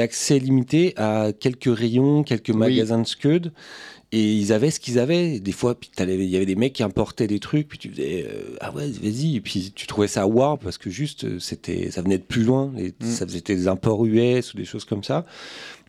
accès limité à quelques rayons, quelques Oui. magasins de Scud. Et ils avaient ce qu'ils avaient. Des fois, il y avait des mecs qui importaient des trucs, puis tu faisais euh, ah ouais, vas-y. Et puis tu trouvais ça war parce que juste euh, c'était, ça venait de plus loin. Et Mm. Ça faisait des imports US ou des choses comme ça.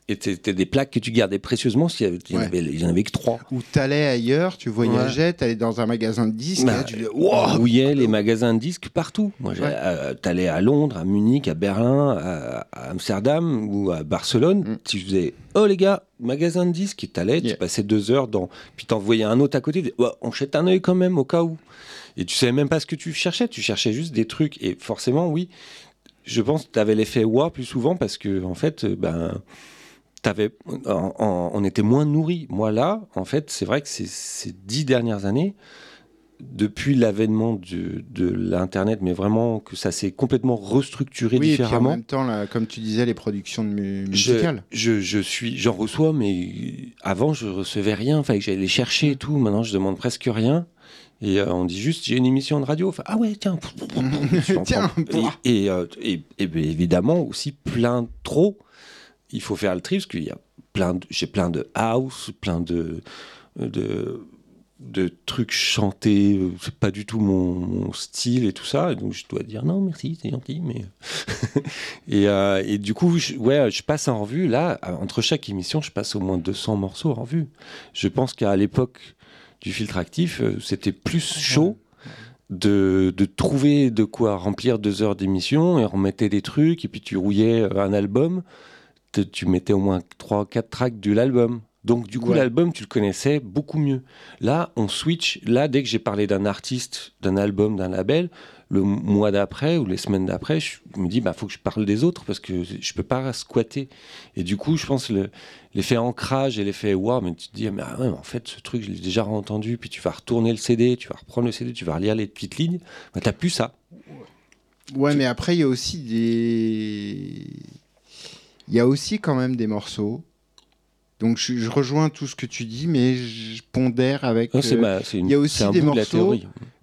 Et c'était des plaques que tu gardais précieusement. S'il y, avait- il y en avait, il y en avait que trois. Ou t'allais ailleurs, tu voyageais, t'allais dans un magasin de disques, Bah, là, tu dis, On wow, fouillait les magasins de disques partout. Moi, Ouais. euh, t'allais à Londres, à Munich, à Berlin, à, à Amsterdam ou à Barcelone. Mm. Tu faisais, oh les gars, magasin de disques, et t'allais, Yeah. tu passais deux heures dans. Puis t'envoyais un autre à côté, tu disais, on jette un œil quand même au cas où. Et tu savais même pas ce que tu cherchais, tu cherchais juste des trucs. Et forcément, oui, je pense que t'avais l'effet wow plus souvent parce que, en fait, euh, ben. On était moins nourris. Moi là, en fait, c'est vrai que ces, ces dix dernières années, depuis l'avènement de l'internet, mais vraiment que ça s'est complètement restructuré Oui, et puis en différemment. même temps, là, comme tu disais, les productions de mu- musicales. je, je suis, j'en reçois, mais avant je recevais rien. Fallait que j'allais les chercher et tout. Maintenant, je demande presque rien. Et euh, on dit juste, j'ai une émission de radio. Enfin, ah ouais, tiens. Tiens. Et, et, euh, et- et bien évidemment aussi plein trop. Il faut faire le tri parce qu'il y a plein, de- j'ai plein de house, plein de de, de trucs chantés. C'est pas du tout mon, mon style et tout ça. Et donc je dois dire non, merci, c'est gentil, mais et, euh, et du coup, je, ouais, je passe en revue. Là, entre chaque émission, je passe au moins 200 morceaux en revue. Je pense qu'à l'époque du filtre actif, euh, c'était plus chaud de, de trouver de quoi remplir deux heures d'émission et on mettait des trucs et puis tu rouillais euh, un album. Tu mettais au moins 3-4 tracks de l'album. Donc du coup, Ouais. l'album, tu le connaissais beaucoup mieux. Là, on switch. Là, dès que j'ai parlé d'un artiste, d'un album, d'un label, le mois d'après ou les semaines d'après, je me dis, bah, faut que je parle des autres parce que je peux pas squatter. Et du coup, je pense le- l'effet ancrage et l'effet wow, mais tu te dis, ah, mais, ah ouais, mais en fait, ce truc, je l'ai déjà entendu. Puis tu vas retourner le CD, tu vas reprendre le CD, tu vas relire les petites lignes. Bah, t'as plus ça. Ouais, mais après, il y a aussi des. Il y a aussi quand même des morceaux. Donc, je, je rejoins tout ce que tu dis, mais je pondère avec. C'est euh, ma- c'est une- il y a aussi des de morceaux-.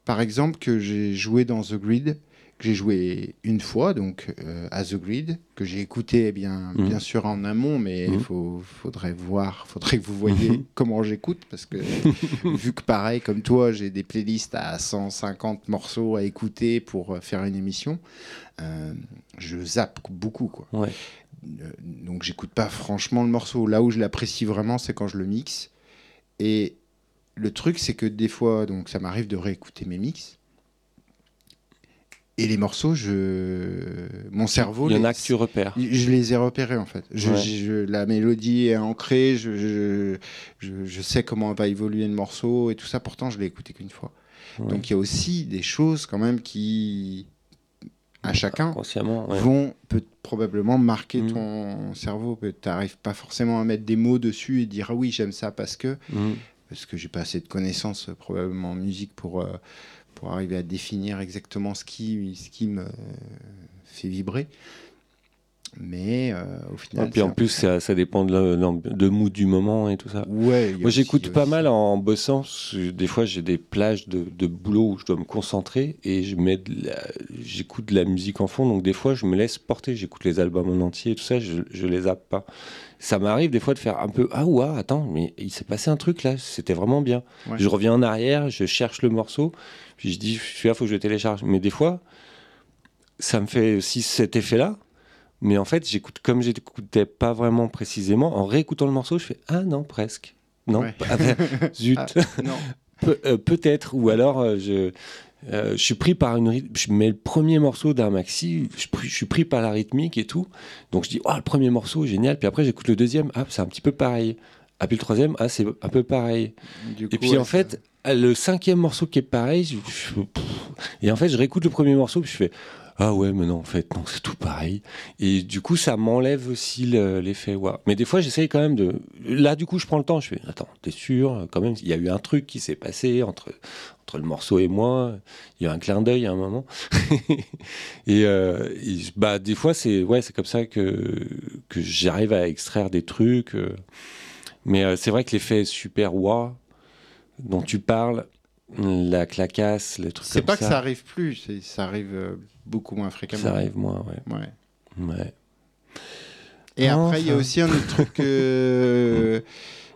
Par exemple, que j'ai joué dans The Grid, que j'ai joué une fois, donc euh, à The Grid, que j'ai écouté eh bien, Mhm. bien sûr en amont, mais il Mhm. faudrait voir, faudrait que vous voyez Mhm. comment j'écoute, parce que vu que pareil, comme toi, j'ai des playlists à 150 morceaux à écouter pour euh, faire une émission, euh, je zappe beaucoup, quoi. Ouais. Donc j'écoute pas franchement le morceau. Là où je l'apprécie vraiment, c'est quand je le mixe. Et le truc, c'est que des fois, donc ça m'arrive de réécouter mes mix. Et les morceaux, je... mon cerveau, Il y en les- a que tu repères. je les ai repérés en fait. Je- Ouais. je- la mélodie est ancrée, je, je, je- je sais comment va évoluer le morceau et tout ça. Pourtant, je l'ai écouté qu'une fois. Ouais. Donc il y a aussi des choses quand même qui à chacun ouais. vont peut probablement marquer Mm. ton cerveau. Tu n'arrives pas forcément à mettre des mots dessus et dire ah oui j'aime ça parce que Mhm. parce que j'ai pas assez de connaissances euh, probablement en musique pour euh, pour arriver à définir exactement ce qui ce qui me fait vibrer. Mais euh, au final, Et puis en plus, ça, ça dépend de, de mood du moment et tout ça. ouais, Moi, j'écoute pas aussi- mal en bossant. Des fois, j'ai des plages de, de boulot où je dois me concentrer et je mets j'écoute de la musique en fond. Donc, des fois, je me laisse porter. J'écoute les albums en entier et tout ça. Je, je les zappe pas. Ça m'arrive des fois de faire un peu Ah, ouah, attends, mais il s'est passé un truc là. C'était vraiment bien. Ouais. Je reviens en arrière, je cherche le morceau. Puis je dis Celui-là, faut que je le télécharge. Mais des fois, ça me fait aussi cet effet-là. Mais en fait, j'écoute comme j'écoutais pas vraiment précisément. En réécoutant le morceau, je fais Ah non, presque. Non, Ouais. ah zut. Ah, non. Pe- euh, Peut-être. Ou alors, euh, je, euh, je suis pris par une. Je mets le premier morceau d'un maxi, je, suis pris par la rythmique et tout. Donc je dis Oh, le premier morceau, génial. Puis après, j'écoute le deuxième. Ah, c'est un petit peu pareil. Ah, puis le troisième, ah, c'est un peu pareil. Et puis ouais, en fait, le cinquième morceau qui est pareil, je- je- et en fait, je réécoute le premier morceau, puis je fais ah ouais, mais non, en fait, non, c'est tout pareil. Et du coup, ça m'enlève aussi le- l'effet waouh. Mais des fois, j'essaye quand même de. Là, du coup, je prends le temps, je fais attends, t'es sûr Quand même, il y a eu un truc qui s'est passé entre, entre le morceau et moi. Il y a eu un clin d'œil à un moment. et, euh, et, bah, des fois, c'est ouais, c'est comme ça que, que j'arrive à extraire des trucs. euh. Mais euh, c'est vrai que l'effet super waouh dont tu parles, la clacasse, les trucs c'est comme pas ça, que ça arrive plus, c'est- ça arrive euh, beaucoup moins fréquemment. ça arrive moins, ouais. Ouais. ouais. Et après, il y a aussi un autre truc euh,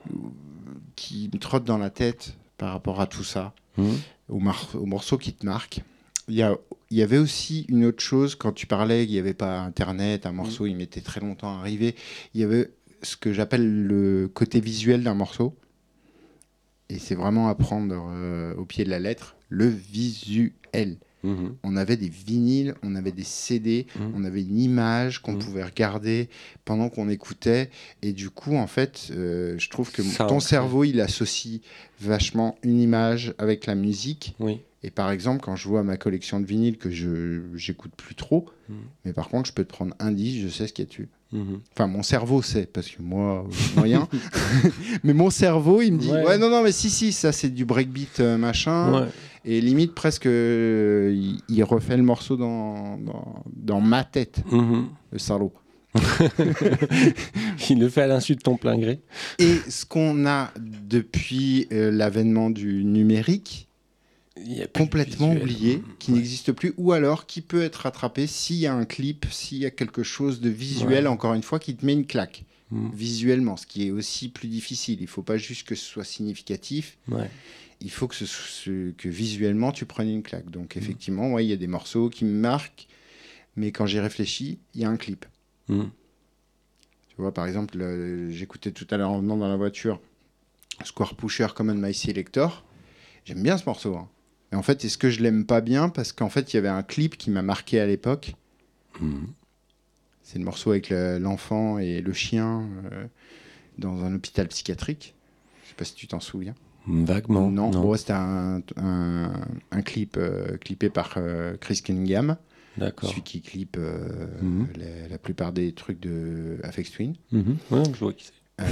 qui me trotte dans la tête par rapport à tout ça, Mhm. au, morceau qui te marque. Il y, a- il y avait aussi une autre chose, quand tu parlais qu'il n'y avait pas Internet, un morceau, il mettait très longtemps à arriver. Il y avait ce que j'appelle le côté visuel d'un morceau. Et c'est vraiment à prendre euh, au pied de la lettre, le visuel. Mhm. On avait des vinyles, on avait des CD, Mhm. on avait une image qu'on Mhm. pouvait regarder pendant qu'on écoutait. Et du coup, en fait, euh, je trouve que Ça ton cerveau, il associe vachement une image avec la musique. Oui. Et par exemple, quand je vois ma collection de vinyles que je j'écoute plus trop, mais par contre, je peux te prendre un disque, je sais ce qu'il y a dessus. Mhm. Enfin, mon cerveau sait, parce que moi, moyen. mais mon cerveau, il me dit Ouais. Ouais, non, non, mais si, si, ça c'est du breakbeat euh, machin. Ouais. Et limite, presque, euh, il, il refait le morceau dans, dans, dans ma tête, Mhm. le salaud. Il le fait à l'insu de ton plein gré. Et ce qu'on a depuis euh, l'avènement du numérique, complètement oublié, qui Ouais. n'existe plus, ou alors qui peut être rattrapé s'il y a un clip, s'il y a quelque chose de visuel, Ouais. encore une fois, qui te met une claque, Mhm. visuellement, ce qui est aussi plus difficile. Il faut pas juste que ce soit significatif, Ouais. il faut que, ce, ce- que visuellement tu prennes une claque. Donc Mm. effectivement, ouais, il y a des morceaux qui me marquent, mais quand j'y réfléchis, il y a un clip. Mhm. Tu vois, par exemple, euh, j'écoutais tout à l'heure en venant dans la voiture Square Pusher Common My Selector. J'aime bien ce morceau. hein. Mais en fait, est-ce que je l'aime pas bien Parce qu'en fait, il y avait un clip qui m'a marqué à l'époque. Mhm. C'est le morceau avec le- l'enfant et le chien euh, dans un hôpital psychiatrique. Je sais pas si tu t'en souviens. Vaguement. non, Non. Bon, c'était un, un- un clip euh, clippé par euh, Chris Cunningham, D'accord. celui qui clip euh, Mhm. la, la plupart des trucs de Afex Twin. Mhm. Ouais, je vois qui c'est. Euh,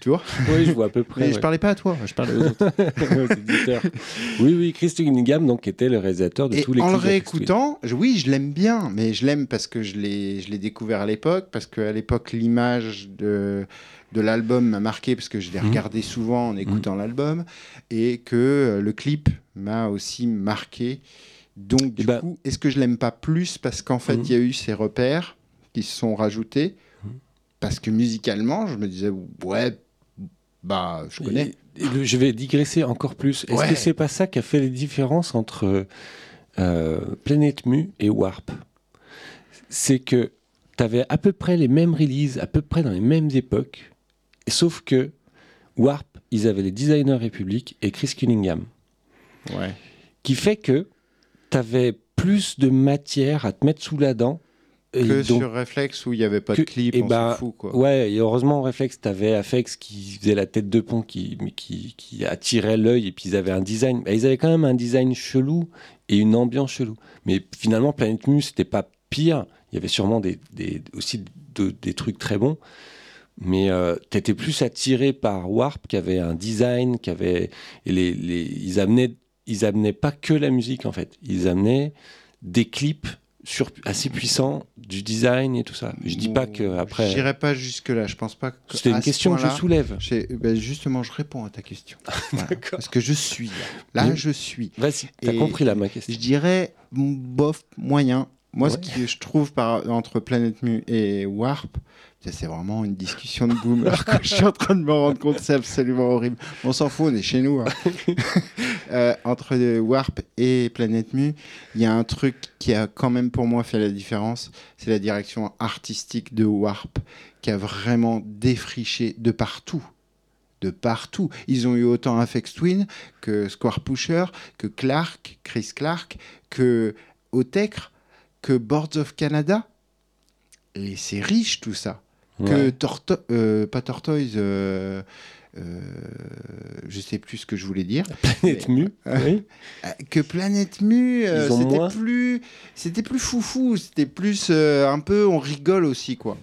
tu vois? Oui, je vois à peu près. Mais ouais. je parlais pas à toi, je parlais aux autres. Aux oui, oui, Chris Cunningham, donc, était le réalisateur de Et tous les en le réécoutant, je- oui, je l'aime bien, mais je l'aime parce que je l'ai, découvert à l'époque, parce qu'à l'époque, l'image de, de l'album m'a marqué, parce que je l'ai Mhm. regardé souvent en écoutant l'album, et que euh, le clip m'a aussi marqué. Donc, du Eh ben- coup, est-ce que je l'aime pas plus parce qu'en fait, il Mhm. y a eu ces repères qui se sont rajoutés? Mhm. Parce que musicalement, je me disais, ouais, bah, je connais. Et- et le- je vais digresser encore plus. Est-ce Ouais. que c'est pas ça qui a fait les différences entre euh, Planète Mu et Warp? C'est que tu avais à peu près les mêmes releases, à peu près dans les mêmes époques, et sauf que Warp, ils avaient les designers République et Chris Cunningham, Ouais. qui fait que tu avais plus de matière à te mettre sous la dent que donc- sur Reflex où il n'y avait pas que- de clip, et on bah, s'en fout quoi. Ouais, et heureusement, Reflex, t'avais Afex qui faisait la tête de pont, qui, qui, qui attirait l'œil, et puis ils avaient un design. Bah, ils avaient quand même un design chelou et une ambiance chelou. Mais finalement, Planet Mu, c'était pas pire. Il y avait sûrement des, des- aussi de- des trucs très bons. Mais euh, t'étais plus attiré par Warp, qui avait un design, qui avait. Et les, les- ils, amenaient, ils amenaient pas que la musique, en fait. Ils amenaient des clips sur, assez puissants, du design et tout ça. Je dis pas que après. J'irai pas jusque-là, je pense pas que. C'était une question que je soulève. ben, justement, je réponds à ta question. Voilà. D'accord. Parce que je suis là. Là, je suis. Vas-y, t'as compris là ma question. Je dirais bof moyen. Moi, ce que je trouve par, entre Planet Mu et Warp, c'est vraiment une discussion de boomer. Je suis en train de me rendre compte, c'est absolument horrible. On s'en fout, on est chez nous. hein. Euh, entre Warp et Planet Mu, il y a un truc qui a quand même pour moi fait la différence. C'est la direction artistique de Warp qui a vraiment défriché de partout de partout. Ils ont eu autant Afex Twin que Square Pusher, que Clark, Chris Clark, que Otecre, que Boards of Canada. Et c'est riche tout ça. Que. Torto euh, pas Tortoise, euh, euh, je sais plus ce que je voulais dire. Planète Mu, oui. Que Planète Mu, c'était plus, c'était plus foufou, c'était plus un peu, on rigole aussi quoi.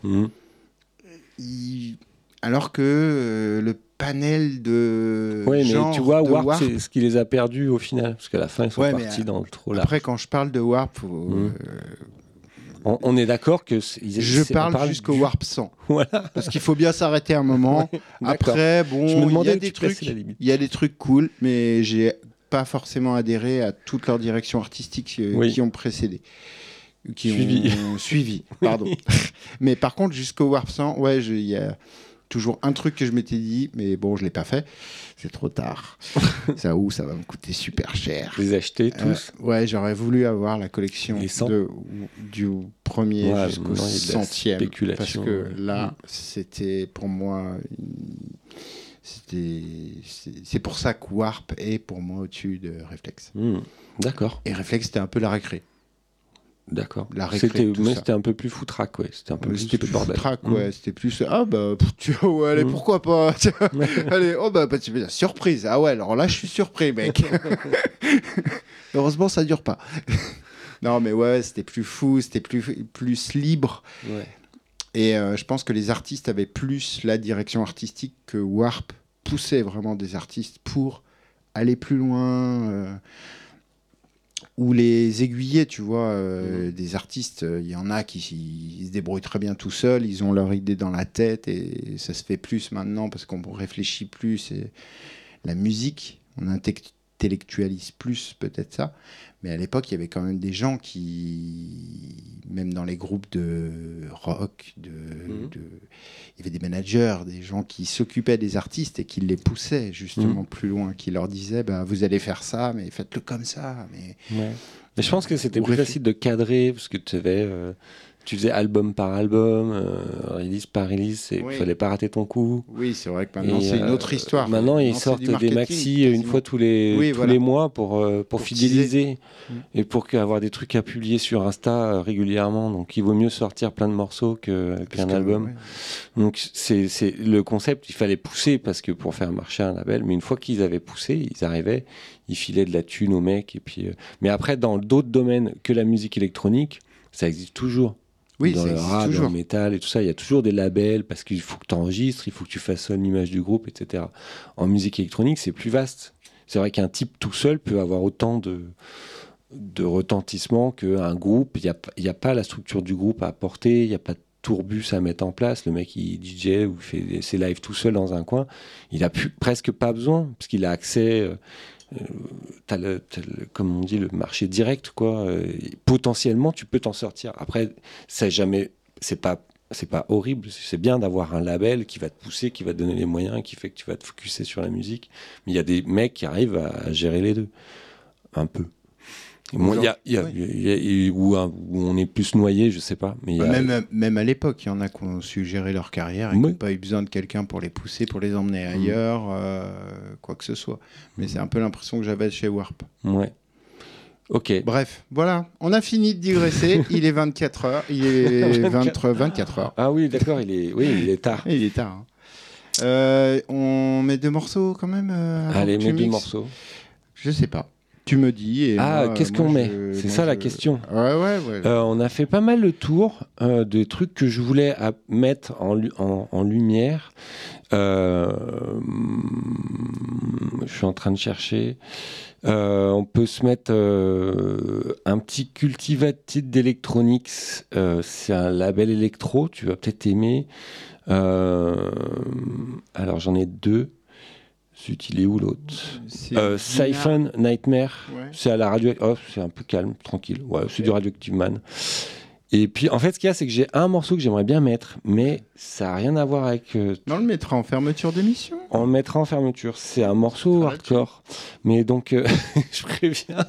Il- Alors que le panel de Ouais, mais tu vois, Warp, c'est ce qui les a perdus au final. Parce qu'à la fin, ils sont Ouais, partis dans le trop. Après, quand je parle de Warp, faut- euh, On, on est d'accord que. ils- je parle jusqu'au du- Warp 100. Voilà. Parce qu'il faut bien s'arrêter un moment. Après, bon, il y a des trucs, y a des trucs cool, mais j'ai pas forcément adhéré à toute leur direction artistique euh, Oui. qui ont précédé. Qui Suivi. ont suivi, pardon. mais par contre, jusqu'au Warp 100, ouais, il y a toujours un truc que je m'étais dit, mais bon, je l'ai pas fait. C'est trop tard. ça où ça va me coûter super cher. Les acheter Euh, tous. ouais, j'aurais voulu avoir la collection de, du premier Ouais, jusqu'au centième. Parce que Mm. là, c'était pour moi. C'était, c'est pour ça que Warp est pour moi au-dessus de Reflex. Mhm. D'accord, Et Reflex, c'était un peu la récré. D'accord. La C'était mais c'était un peu plus foutraque, ouais. C'était un peu C'était plus Mhm. ouais. C'était plus. Ah bah, pff, tu vois, ouais, allez, Mm. pourquoi pas Allez, oh bah, bah, tu veux dire, surprise. Ah ouais, alors là, je suis surpris, mec. Heureusement, ça dure pas. non, mais ouais, c'était plus fou, c'était plus, plus libre. Ouais. Et euh, je pense que les artistes avaient plus la direction artistique que Warp poussait vraiment des artistes pour aller plus loin. euh, ou les aiguiller, tu vois, euh, des artistes, euh, il y en a qui ils se débrouillent très bien tout seuls, ils ont leur idée dans la tête et ça se fait plus maintenant parce qu'on réfléchit plus. Et la musique, on intellectualise plus peut-être ça. Mais à l'époque, il y avait quand même des gens qui, même dans les groupes de rock, de, Mhm. de- il y avait des managers, des gens qui s'occupaient des artistes et qui les poussaient justement plus loin, qui leur disaient bah, Vous allez faire ça, mais faites-le comme ça. Mais Ouais. Mais je pense que c'était plus facile de cadrer parce que tu avais, euh, tu faisais album par album, euh, release par release, et il Oui. fallait pas rater ton coup. oui, c'est vrai que maintenant c'est une euh, autre histoire. Maintenant, ils sortent des maxi une fois tous les, Oui, tous voilà. les mois pour, euh, pour, Pour fidéliser et pour avoir des trucs à publier sur Insta régulièrement. Donc, il vaut mieux sortir plein de morceaux qu'un album. ouais. Donc, c'est c'est- le concept, il fallait pousser parce que pour faire marcher un label. Mais une fois qu'ils avaient poussé, ils arrivaient, ils filaient de la thune aux mecs. Et puis, euh, Mais après, dans d'autres domaines que la musique électronique, ça existe toujours Oui, dans ça le rap, dans le métal et tout ça, il y a toujours des labels parce qu'il faut que tu enregistres, il faut que tu façonnes l'image du groupe, etc. En musique électronique, c'est plus vaste. C'est vrai qu'un type tout seul peut avoir autant de, de retentissement qu'un groupe. Il n'y a, y a pas la structure du groupe à apporter, il n'y a pas de tourbus à mettre en place. Le mec, il DJ ou fait ses lives tout seul dans un coin. Il a plus, presque pas besoin parce qu'il a accès. euh, euh, comme on dit, le marché direct, quoi. Potentiellement, tu peux t'en sortir. Après, c'est jamais, c'est pas, c'est pas horrible. C'est bien d'avoir un label qui va te pousser, qui va te donner les moyens, qui fait que tu vas te focuser sur la musique. Mais il y a des mecs qui arrivent à gérer les deux, un peu. Et moi, il y a, il y a- Oui. il y a- il- où, on est plus noyé, je sais pas. Mais Même, même à l'époque, il y en a qui ont su gérer leur carrière et qui Oui. n'ont pas eu besoin de quelqu'un pour les pousser, pour les emmener ailleurs, euh, quoi que ce soit. Mais c'est un peu l'impression que j'avais chez Warp. Ouais. Ok. Bref, voilà, on a fini de digresser. il est 24 heures. Il est 23, 24 heures. Ah oui, d'accord, il est, oui, il est tard. Il est tard. hein. Euh, on met deux morceaux quand même euh, Allez, mets deux morceaux. Je sais pas. Tu me dis. Et Ah, qu'est-ce qu'on met C'est ça la question. Ouais, ouais, ouais. Euh, on a fait pas mal le tour euh, des trucs que je voulais à- mettre en, lu- en- en lumière. Euh, je suis en train de chercher. On peut se mettre un petit Cultivated d'Electronics. C'est un label électro, tu vas peut-être aimer. Alors j'en ai deux. Zut, il est où l'autre C'est euh, Siphon Nightmare. Ouais. C'est à la radio. Oh, c'est un peu calme, tranquille. Ouais, c'est du Radioactive Man. Et puis, en fait, ce qu'il y a, c'est que j'ai un morceau que j'aimerais bien mettre, mais ça n'a rien à voir avec. euh, On le mettra en fermeture d'émission. on le mettra en fermeture. C'est un morceau hardcore. Mais donc, euh, je préviens.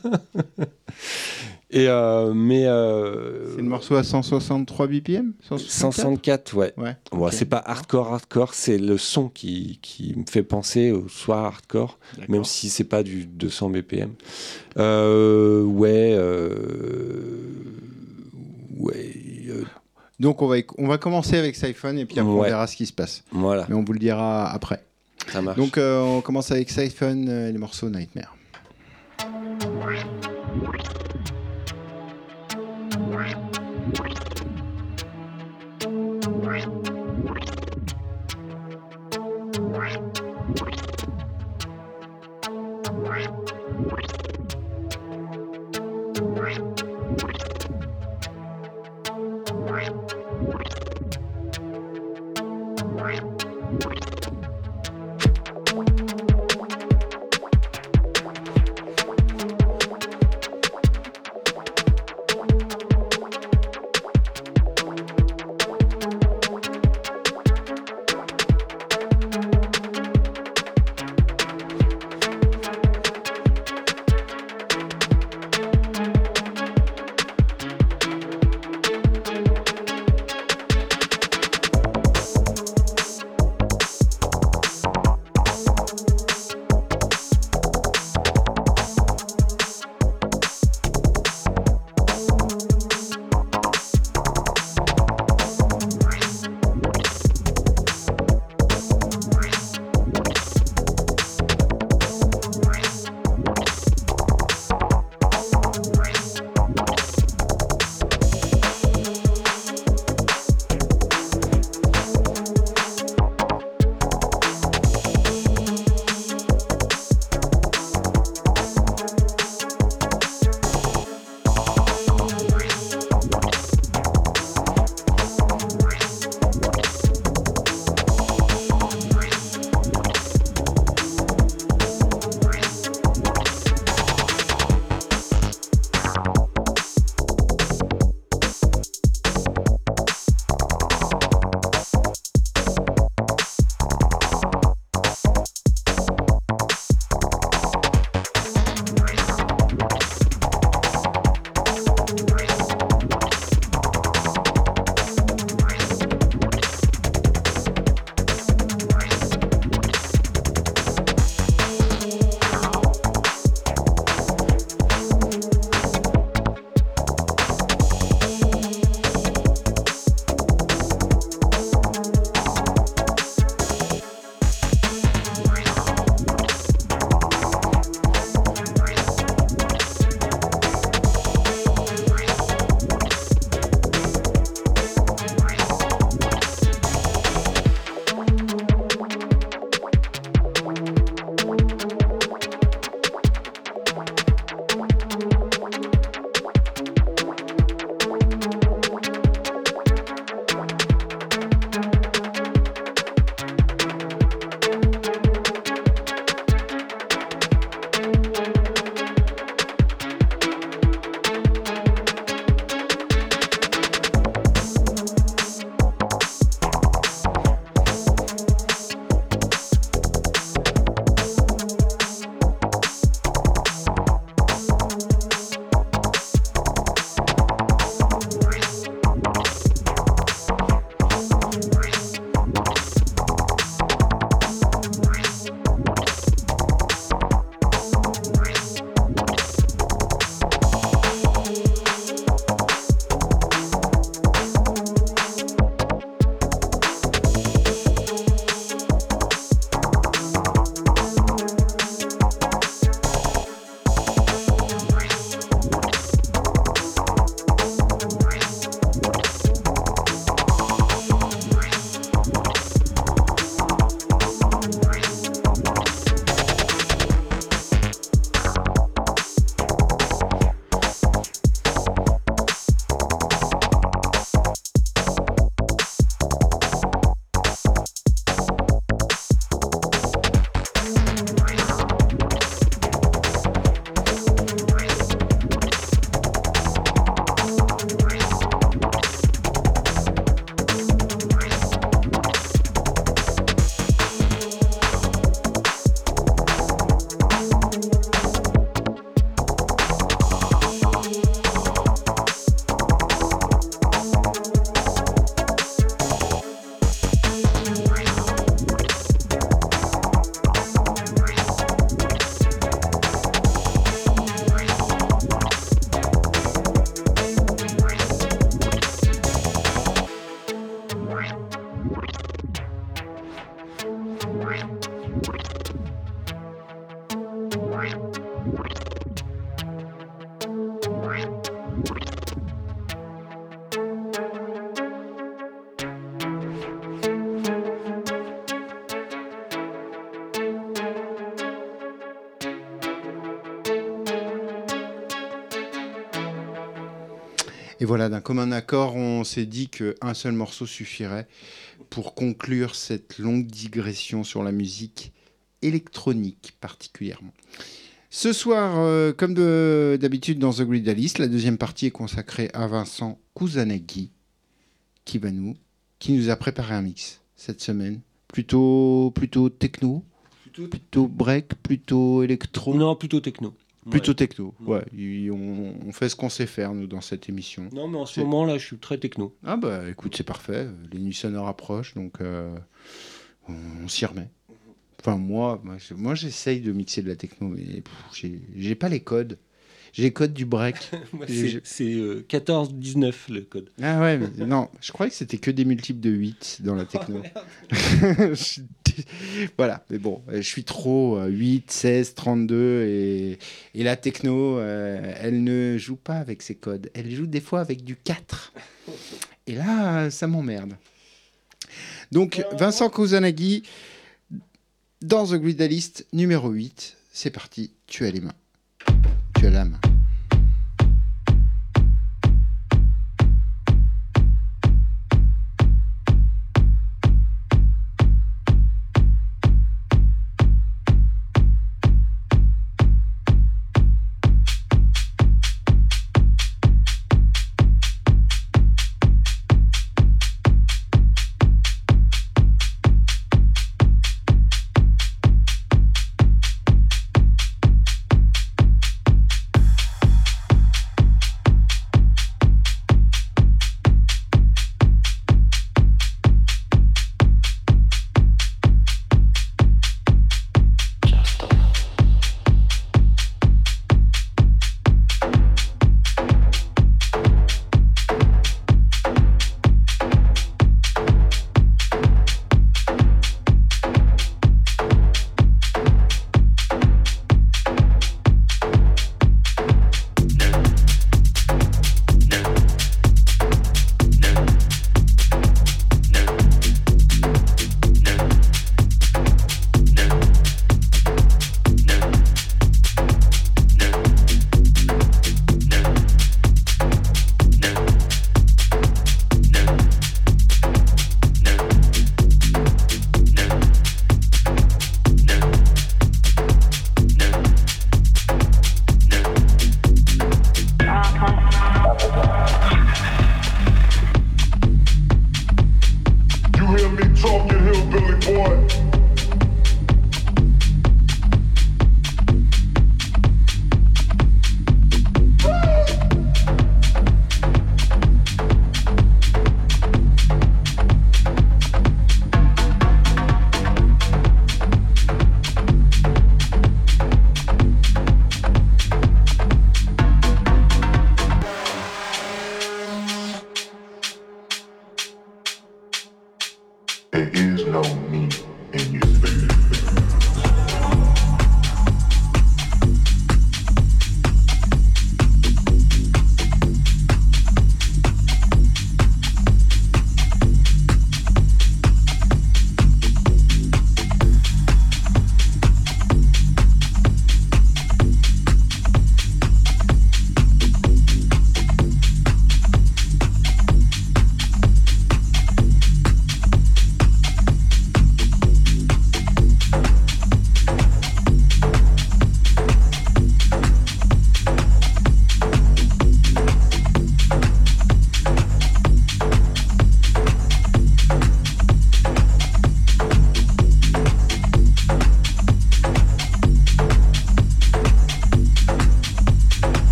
Et euh, mais. euh, C'est le morceau à 163 BPM 164 164, ouais. Ouais. Bon. C'est pas hardcore, hardcore, c'est le son qui, qui me fait penser au soir hardcore, même si c'est pas du 200 BPM. Euh, ouais. euh, ouais. euh, Donc on va, on va commencer avec Siphon et puis après on verra ce qui se passe. voilà, Mais on vous le dira après. ça marche. Donc on commence avec Siphon et les morceaux Nightmare. Right. Voilà, d'un commun accord, on s'est dit qu'un seul morceau suffirait pour conclure cette longue digression sur la musique électronique particulièrement. Ce soir, euh, comme de- d'habitude dans The Grid Alice, la deuxième partie est consacrée à Vincent Kusanagi, qui va nous, qui nous a préparé un mix cette semaine. Plutôt, plutôt techno, plutôt break, plutôt électro? Non, plutôt techno. Plutôt Ouais. techno, ouais. On, on fait ce qu'on sait faire, nous, dans cette émission. Non, mais en ce moment là, je suis très techno. Ah bah écoute, c'est parfait. Les nuits sonores approchent, donc euh, on, on s'y remet. Enfin, moi, moi, je- moi, j'essaye de mixer de la techno, mais j'ai- pas les codes. J'ai les codes du break. C'est- C'est euh, 14-19 le code. ah ouais, mais non, je croyais que c'était que des multiples de 8 dans la techno. Je- voilà, mais bon, euh, je suis trop euh, 8, 16, 32 et, et la techno, euh, elle ne joue pas avec ses codes. Elle joue des fois avec du 4. Et là, ça m'emmerde. Donc, Vincent Kusanagi, dans The Gridalist numéro 8, c'est parti, tu as les mains. Tu as la main.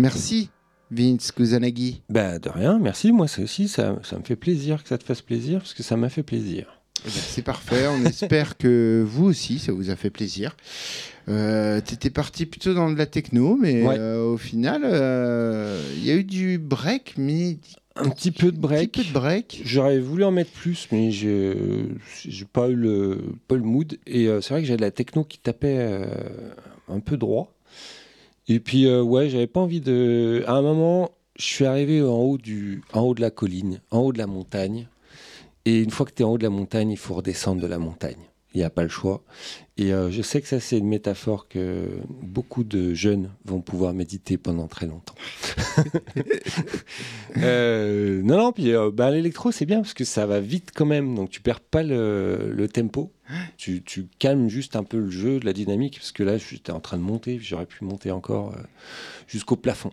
Merci, Vince Kusanagi. Bah, de rien, merci. Moi, ça aussi, ça, ça me fait plaisir que ça te fasse plaisir, parce que ça m'a fait plaisir. Eh ben, C'est parfait. On espère que vous aussi, ça vous a fait plaisir. Euh, T'étais parti plutôt dans de la techno, mais Ouais. euh, au final, euh, il y a eu du break, mais Un petit peu de un break. petit peu de break. J'aurais voulu en mettre plus, mais j'ai j'ai pas eu le, pas eu le mood. Et euh, c'est vrai que j'avais de la techno qui tapait un peu droit. Et puis, euh, ouais, j'avais pas envie de. À un moment, je suis arrivé en haut, du, en haut de la colline, en haut de la montagne. Et une fois que tu es en haut de la montagne, il faut redescendre de la montagne. Il n'y a pas le choix. Et euh, je sais que ça, c'est une métaphore que beaucoup de jeunes vont pouvoir méditer pendant très longtemps. Euh, non, non, puis euh, bah, l'électro, c'est bien parce que ça va vite quand même. Donc tu perds pas le, le tempo. Tu, tu calmes juste un peu le jeu, la dynamique. Parce que là, j'étais en train de monter. J'aurais pu monter encore jusqu'au plafond.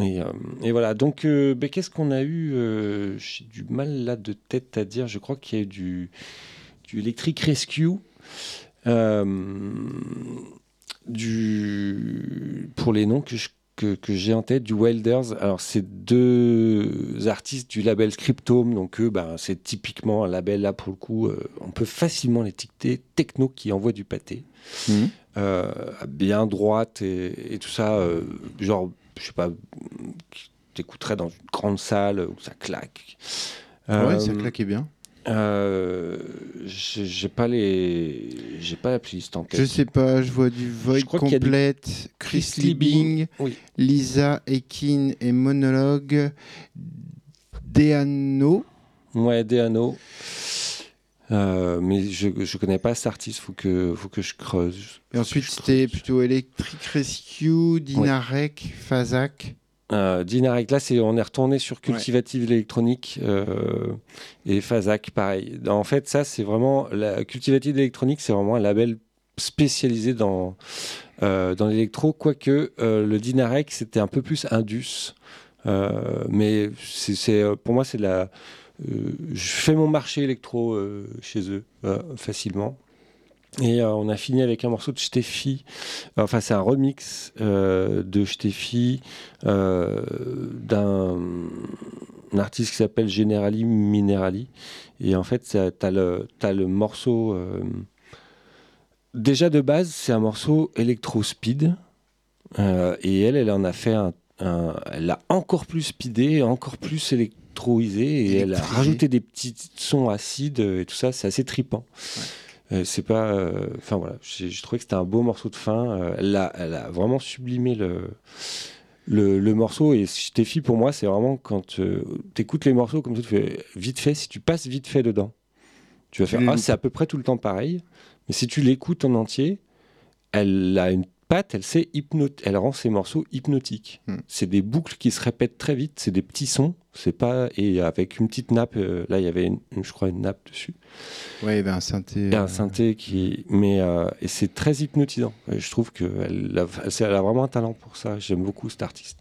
Et, et voilà. Donc, ben, qu'est-ce qu'on a eu J'ai du mal là de tête à dire. Je crois qu'il y a eu du, du Electric Rescue. Euh, du, pour les noms que je- que, que j'ai en tête, du Wilders. Alors, c'est deux artistes du label Scriptome. Donc, eux, ben, c'est typiquement un label, là, pour le coup, euh, on peut facilement l'étiqueter techno qui envoie du pâté. Mhm. Euh, bien droite et, et tout ça. euh, genre, je sais pas, t'écouterais dans une grande salle où ça claque. ouais, Euh, ça claquait bien. Euh, j'ai pas les, j'ai pas la playlist en tête. Je sais pas, je vois du Void du Complete, Chris Chris Liebing, oui. Lisa Ekin et Monologue, Deano. Ouais, Deano. Euh, mais je, je connais pas cet artiste, faut que, faut que je creuse. Et ensuite, c'était plutôt Electric Rescue, Dinarek, Fazak. Euh, Dinarek, là, c'est, on est retourné sur Cultivative électronique euh, et Fazak, pareil. En fait, ça, c'est vraiment la Cultivative c'est vraiment un label spécialisé dans euh, dans l'électro, quoique euh, le Dinarek, c'était un peu plus indus. Mais c'est, c'est, pour moi, c'est de la. je fais mon marché électro chez eux facilement. Et euh, on a fini avec un morceau de Steffi. Enfin, c'est un remix euh, de Steffi euh, d'un un artiste qui s'appelle Generali Minerali. Et en fait, tu as le, morceau. euh, déjà de base, c'est un morceau électro-speed. Euh, et elle, elle en a fait un. un- elle l'a encore plus speedé, encore plus électroisé. Et elle a rajouté des petits sons acides et tout ça. C'est assez tripant. Euh, c'est pas. euh, Enfin voilà, j'ai trouvé que c'était un beau morceau de fin. Euh, elle, a, elle a vraiment sublimé le, le, le morceau. Et Steffi, pour moi, c'est vraiment quand tu écoutes les morceaux comme ça, tu fais vite fait, si tu passes vite fait dedans, tu vas faire Ah, c'est à peu près tout le temps pareil. Mais si tu l'écoutes en entier, elle a une patte, elle sait elle rend ses morceaux hypnotiques. Hmm. C'est des boucles qui se répètent très vite, c'est des petits sons, c'est pas et avec une petite nappe. euh, là, il y avait, une- une- je crois, une nappe dessus. Ouais, ben un synthé. Et un euh, synthé qui. Mais euh, et c'est très hypnotisant. Et je trouve qu'elle a, elle a vraiment un talent pour ça. J'aime beaucoup cet artiste.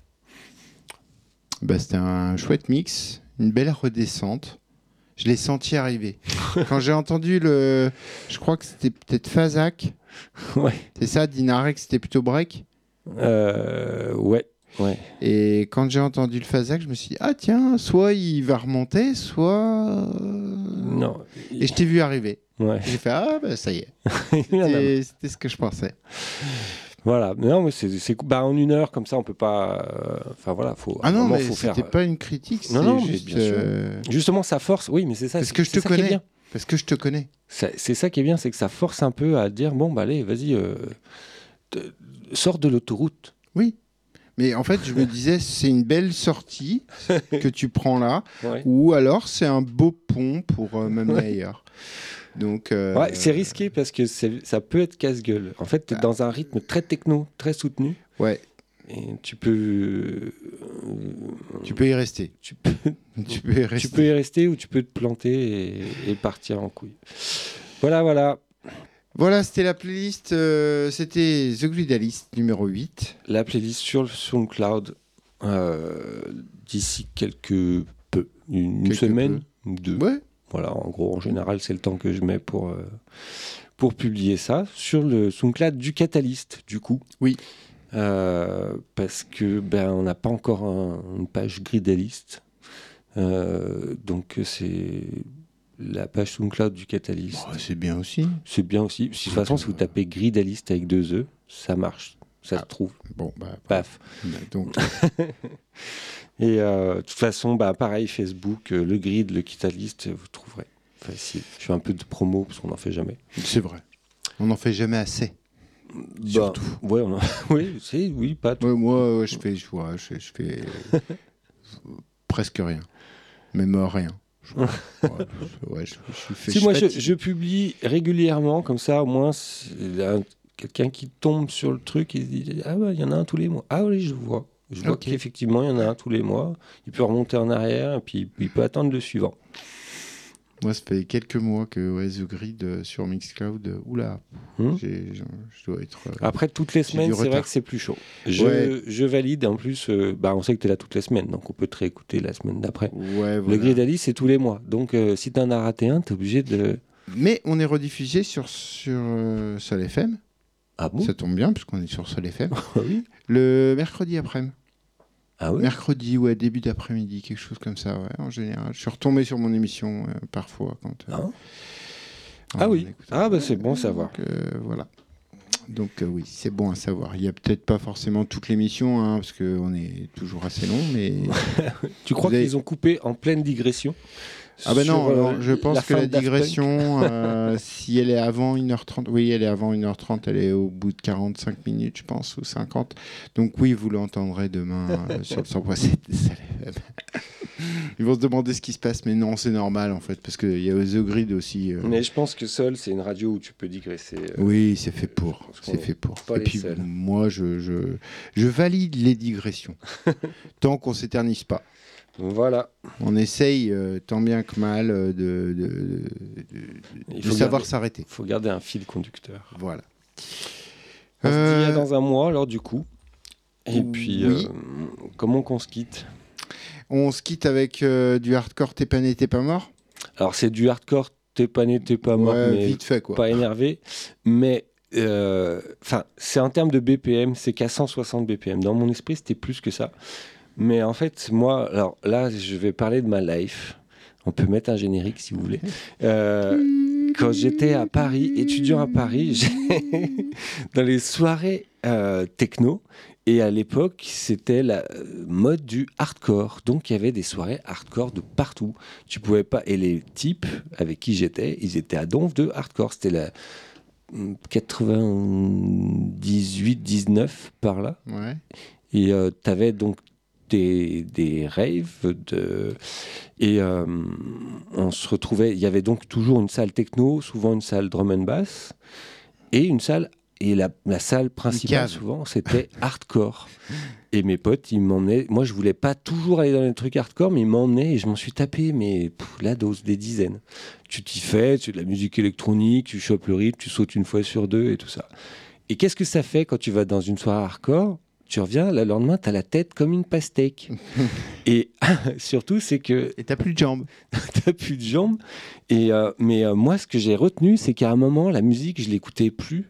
bah, c'était un chouette mix, une belle redescente. Je l'ai senti arriver. Quand j'ai entendu le. Je crois que c'était peut-être Fazak. ouais. C'est ça, Dinarek, c'était plutôt break. Euh, ouais. Ouais. Et quand j'ai entendu le Fazak, je me suis dit, ah tiens, soit il va remonter, soit. euh, Non. Et je t'ai vu arriver. Ouais. J'ai fait, ah bah ça y est. C'était ce que je pensais. Voilà, mais non, mais c'est, bah, en une heure comme ça, on peut pas. euh, Enfin voilà, faut. Ah non, mais faut faire. c'était pas une critique, Non, non, juste. bien sûr. euh, Justement, ça force. Oui, mais c'est ça. Parce c'est- que je te connais. bien. Parce que je te connais. C'est ça qui est bien, c'est que ça force un peu à dire bon, bah allez, vas-y, euh, sors de l'autoroute. Mais en fait, je me disais, c'est une belle sortie que tu prends là, Ouais. ou alors c'est un beau pont pour euh, m'amener ailleurs. Donc. euh, Ouais, c'est risqué parce que ça peut être casse-gueule. En fait, tu es dans un rythme très techno, très soutenu. Ouais, Et tu peux. tu peux y rester. tu peux, Tu peux y rester. tu peux y rester ou tu peux te planter et, et partir en couille. Voilà, voilà. Voilà, c'était la playlist. euh, c'était The Glidalist numéro 8. La playlist sur le SoundCloud euh, d'ici quelques peu. Une semaine ou deux. Ouais. Voilà, en gros, en général, c'est le temps que je mets pour, euh, pour publier ça sur le SoundCloud du Catalyst, du coup. Oui. euh, parce que ben on n'a pas encore un- une page gridaliste. Euh, donc c'est la page SoundCloud du Catalyst. Oh, c'est bien aussi. C'est bien aussi. Si, de toute façon, si vous tapez gridaliste avec deux E, ça marche. Ça se trouve. Bon, bah, Paf. donc, Et euh, de toute façon, bah, pareil, Facebook, euh, le grid, le Catalyst, vous trouverez. Facile. Je fais un peu de promo parce qu'on n'en fait jamais. c'est vrai. On n'en fait jamais assez. Bah, Surtout. ouais, on en- oui, c'est, oui, pas tout. Ouais, moi, ouais, je fais, je, vois, je, je fais presque rien. Même rien. Je, publie régulièrement, comme ça au moins quelqu'un qui tombe sur le truc et se dit Ah ouais, il y en a un tous les mois. Ah oui, je vois. Je vois qu'effectivement il y en a un tous les mois. Il peut remonter en arrière et puis il peut attendre le suivant. Moi, ça fait quelques mois que ouais, The Grid euh, sur Mixcloud, euh, oula, Hmm. j'ai- je, je dois être. euh, Après toutes les semaines, c'est vrai que c'est plus chaud. Je, Ouais. je valide. En plus, bah, on sait que tu es là toutes les semaines, donc on peut te réécouter la semaine d'après. ouais, Le. Grid Ali, c'est tous les mois. Donc si tu en as raté un, tu es obligé de. Mais on est rediffusé sur, sur Sol FM. Ah bon Ça tombe bien, puisqu'on est sur Sol FM. Ah oui Le mercredi après-midi. Ah oui Mercredi, ouais, début d'après-midi, quelque chose comme ça, ouais, en général. Je suis retombé sur mon émission euh, parfois. Quand, euh, Ah. Ah oui. Ah bah c'est bon à savoir. Donc, euh, voilà. Donc euh, oui, c'est bon à savoir. Il n'y a peut-être pas forcément toute l'émission, hein, parce qu'on est toujours assez long, mais... Tu crois avez- qu'ils ont coupé en pleine digression? Ah ben non, euh, je pense que la digression, euh, si elle est avant 1h30, oui, elle est avant 1h30, elle est au bout de 45 minutes, je pense, ou 50. Donc oui, vous l'entendrez demain euh, sur le 100.7 des Salles FM. Ils vont se demander ce qui se passe, mais non, c'est normal en fait, parce qu'il y a The Grid aussi. euh, Mais je pense que Sol, c'est une radio où tu peux digresser. euh, Oui, c'est fait pour. C'est est fait pour. pas Et les puis seuls. moi, je, je, je valide les digressions. tant qu'on s'éternise pas. Voilà. On essaye euh, tant bien que mal euh, de, de, de- Il de faut savoir garder- s'arrêter. Il faut garder un fil conducteur. Voilà. On se dit Euh, à dans un mois, alors du coup. Et puis, oui. euh, comment qu'on se quitte? On se quitte avec euh, du hardcore T'es pas né, t'es pas mort? Alors, c'est du hardcore, t'es pas né, t'es pas mort, Ouais, mais vite fait quoi. pas énervé. Mais, euh, enfin, c'est en termes de BPM, c'est qu'à 160 BPM. Dans mon esprit, c'était plus que ça. Mais en fait, moi, alors là, je vais parler de ma life. On peut mettre un générique si vous voulez. Euh, quand j'étais à Paris, étudiant à Paris, dans les soirées euh, techno, et à l'époque, c'était la euh, mode du hardcore. Donc, il y avait des soirées hardcore de partout. Tu pouvais pas. Et les types avec qui j'étais, ils étaient à donf de hardcore. C'était la hum, 98-19 par là. Ouais. Et tu avais donc des, des raves de... et euh, on se retrouvait. Il y avait donc toujours une salle techno, souvent une salle drum and bass, et une salle. Et la, la salle principale, souvent, c'était hardcore. Et mes potes, ils m'emmenaient. Moi, je voulais pas toujours aller dans les trucs hardcore, mais ils m'emmenaient et je m'en suis tapé, mais pff, la dose, des dizaines. Tu t'y fais, tu de la musique électronique, tu chopes le rythme, tu sautes une fois sur deux et tout ça. Et qu'est-ce que ça fait quand tu vas dans une soirée hardcore? Tu reviens, le lendemain, tu as la tête comme une pastèque. et surtout, c'est que Et t'as plus de jambes. t'as plus de jambes. Et, euh, mais euh, moi, ce que j'ai retenu, c'est qu'à un moment, la musique, je l'écoutais plus.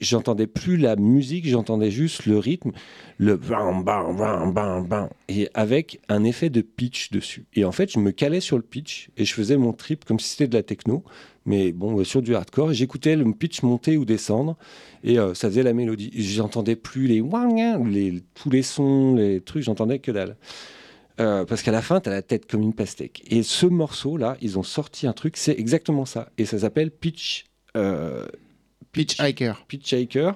J'entendais plus la musique, j'entendais juste le rythme, le bam, bam, bam, bam, bam, et avec un effet de pitch dessus. Et en fait, je me calais sur le pitch et je faisais mon trip comme si c'était de la techno, mais bon, euh, sur du hardcore. J'écoutais le pitch monter ou descendre et euh, ça faisait la mélodie. J'entendais plus les, wang, les tous les sons, les trucs, j'entendais que dalle. Euh, parce qu'à la fin, tu as la tête comme une pastèque. Et ce morceau-là, ils ont sorti un truc, c'est exactement ça. Et ça s'appelle Pitch, Pitch hiker. Pitch Shaker.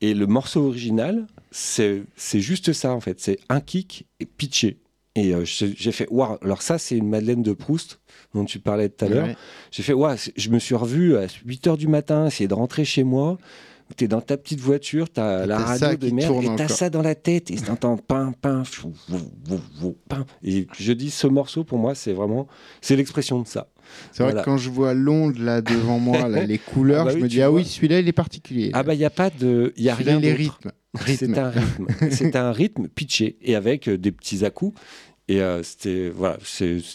Et le morceau original, c'est juste ça, en fait. C'est un kick et pitché. Et euh, j'ai fait, waouh, alors ça, c'est une Madeleine de Proust dont tu parlais tout à l'heure. Ouais. J'ai fait, waouh, je me suis revu à 8 h du matin, essayer de rentrer chez moi. T'es dans ta petite voiture, t'as Et la radio de merde, et encore. ça dans la tête, et t'entends pin, pin, fou, vou, vou, vou, pin. Et je dis, ce morceau, pour moi, c'est vraiment, c'est l'expression de ça. C'est vrai Voilà. que quand je vois l'onde là devant moi, là, les couleurs, Ah bah je me tu dis, ah oui, celui-là, il est particulier. Ah bah, il n'y a pas de, il y a rien il est d'autre. rythme. rythme. C'est un rythme. c'est un rythme pitché et avec euh, des petits à-coups. Et euh, c'était voilà,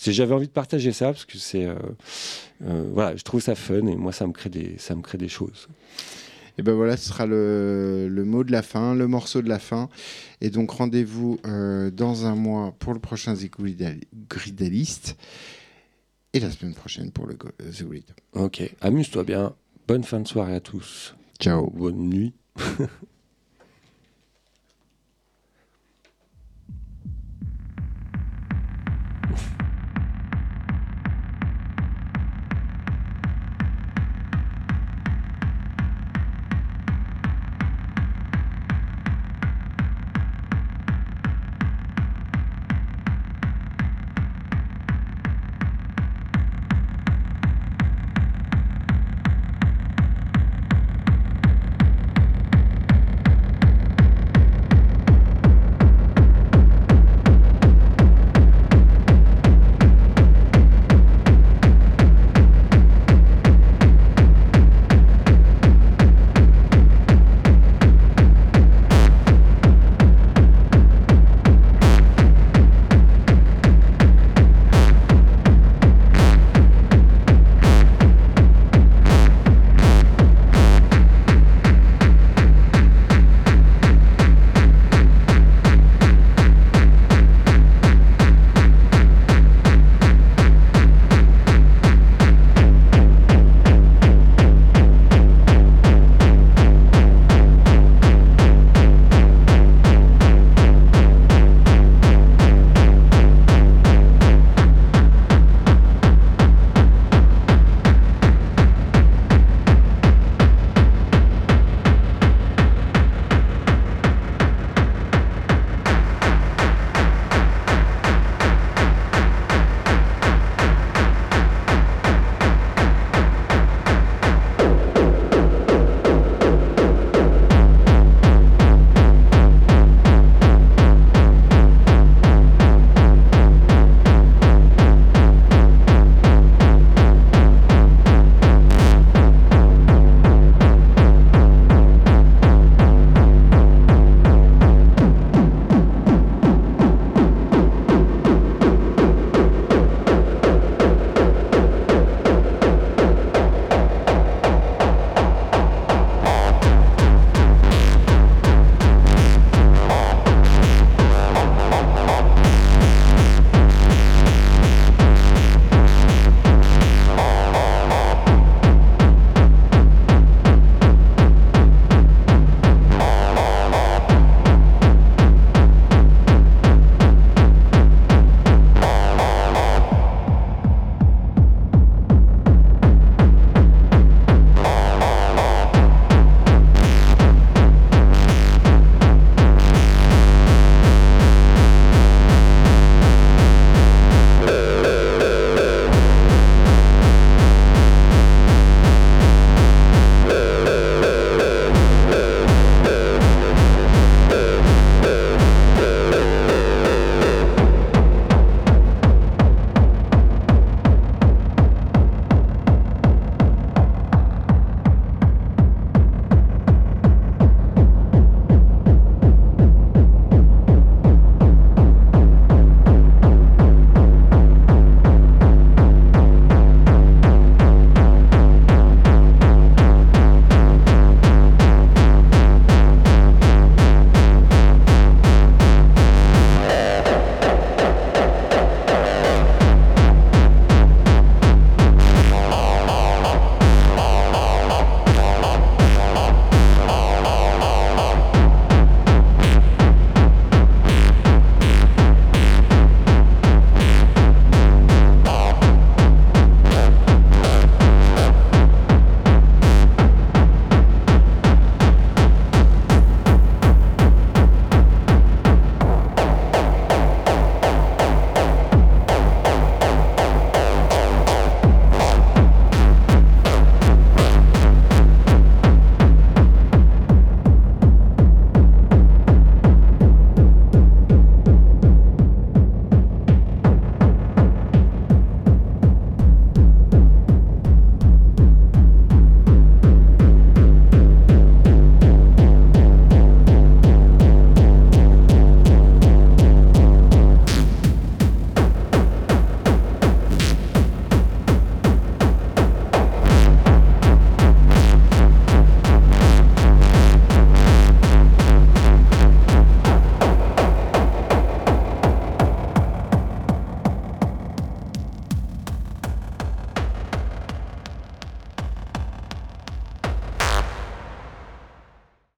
j'avais envie de partager ça parce que c'est euh, voilà, je trouve ça fun et moi ça me crée des ça me crée des choses. Et ben voilà, ce sera le, le mot de la fin, le morceau de la fin. Et donc rendez-vous euh, dans un mois pour le prochain The Gridal- Gridalist. Et la semaine prochaine pour le The Grid. Ok, amuse-toi bien. Bonne fin de soirée à tous. Ciao. Bonne nuit.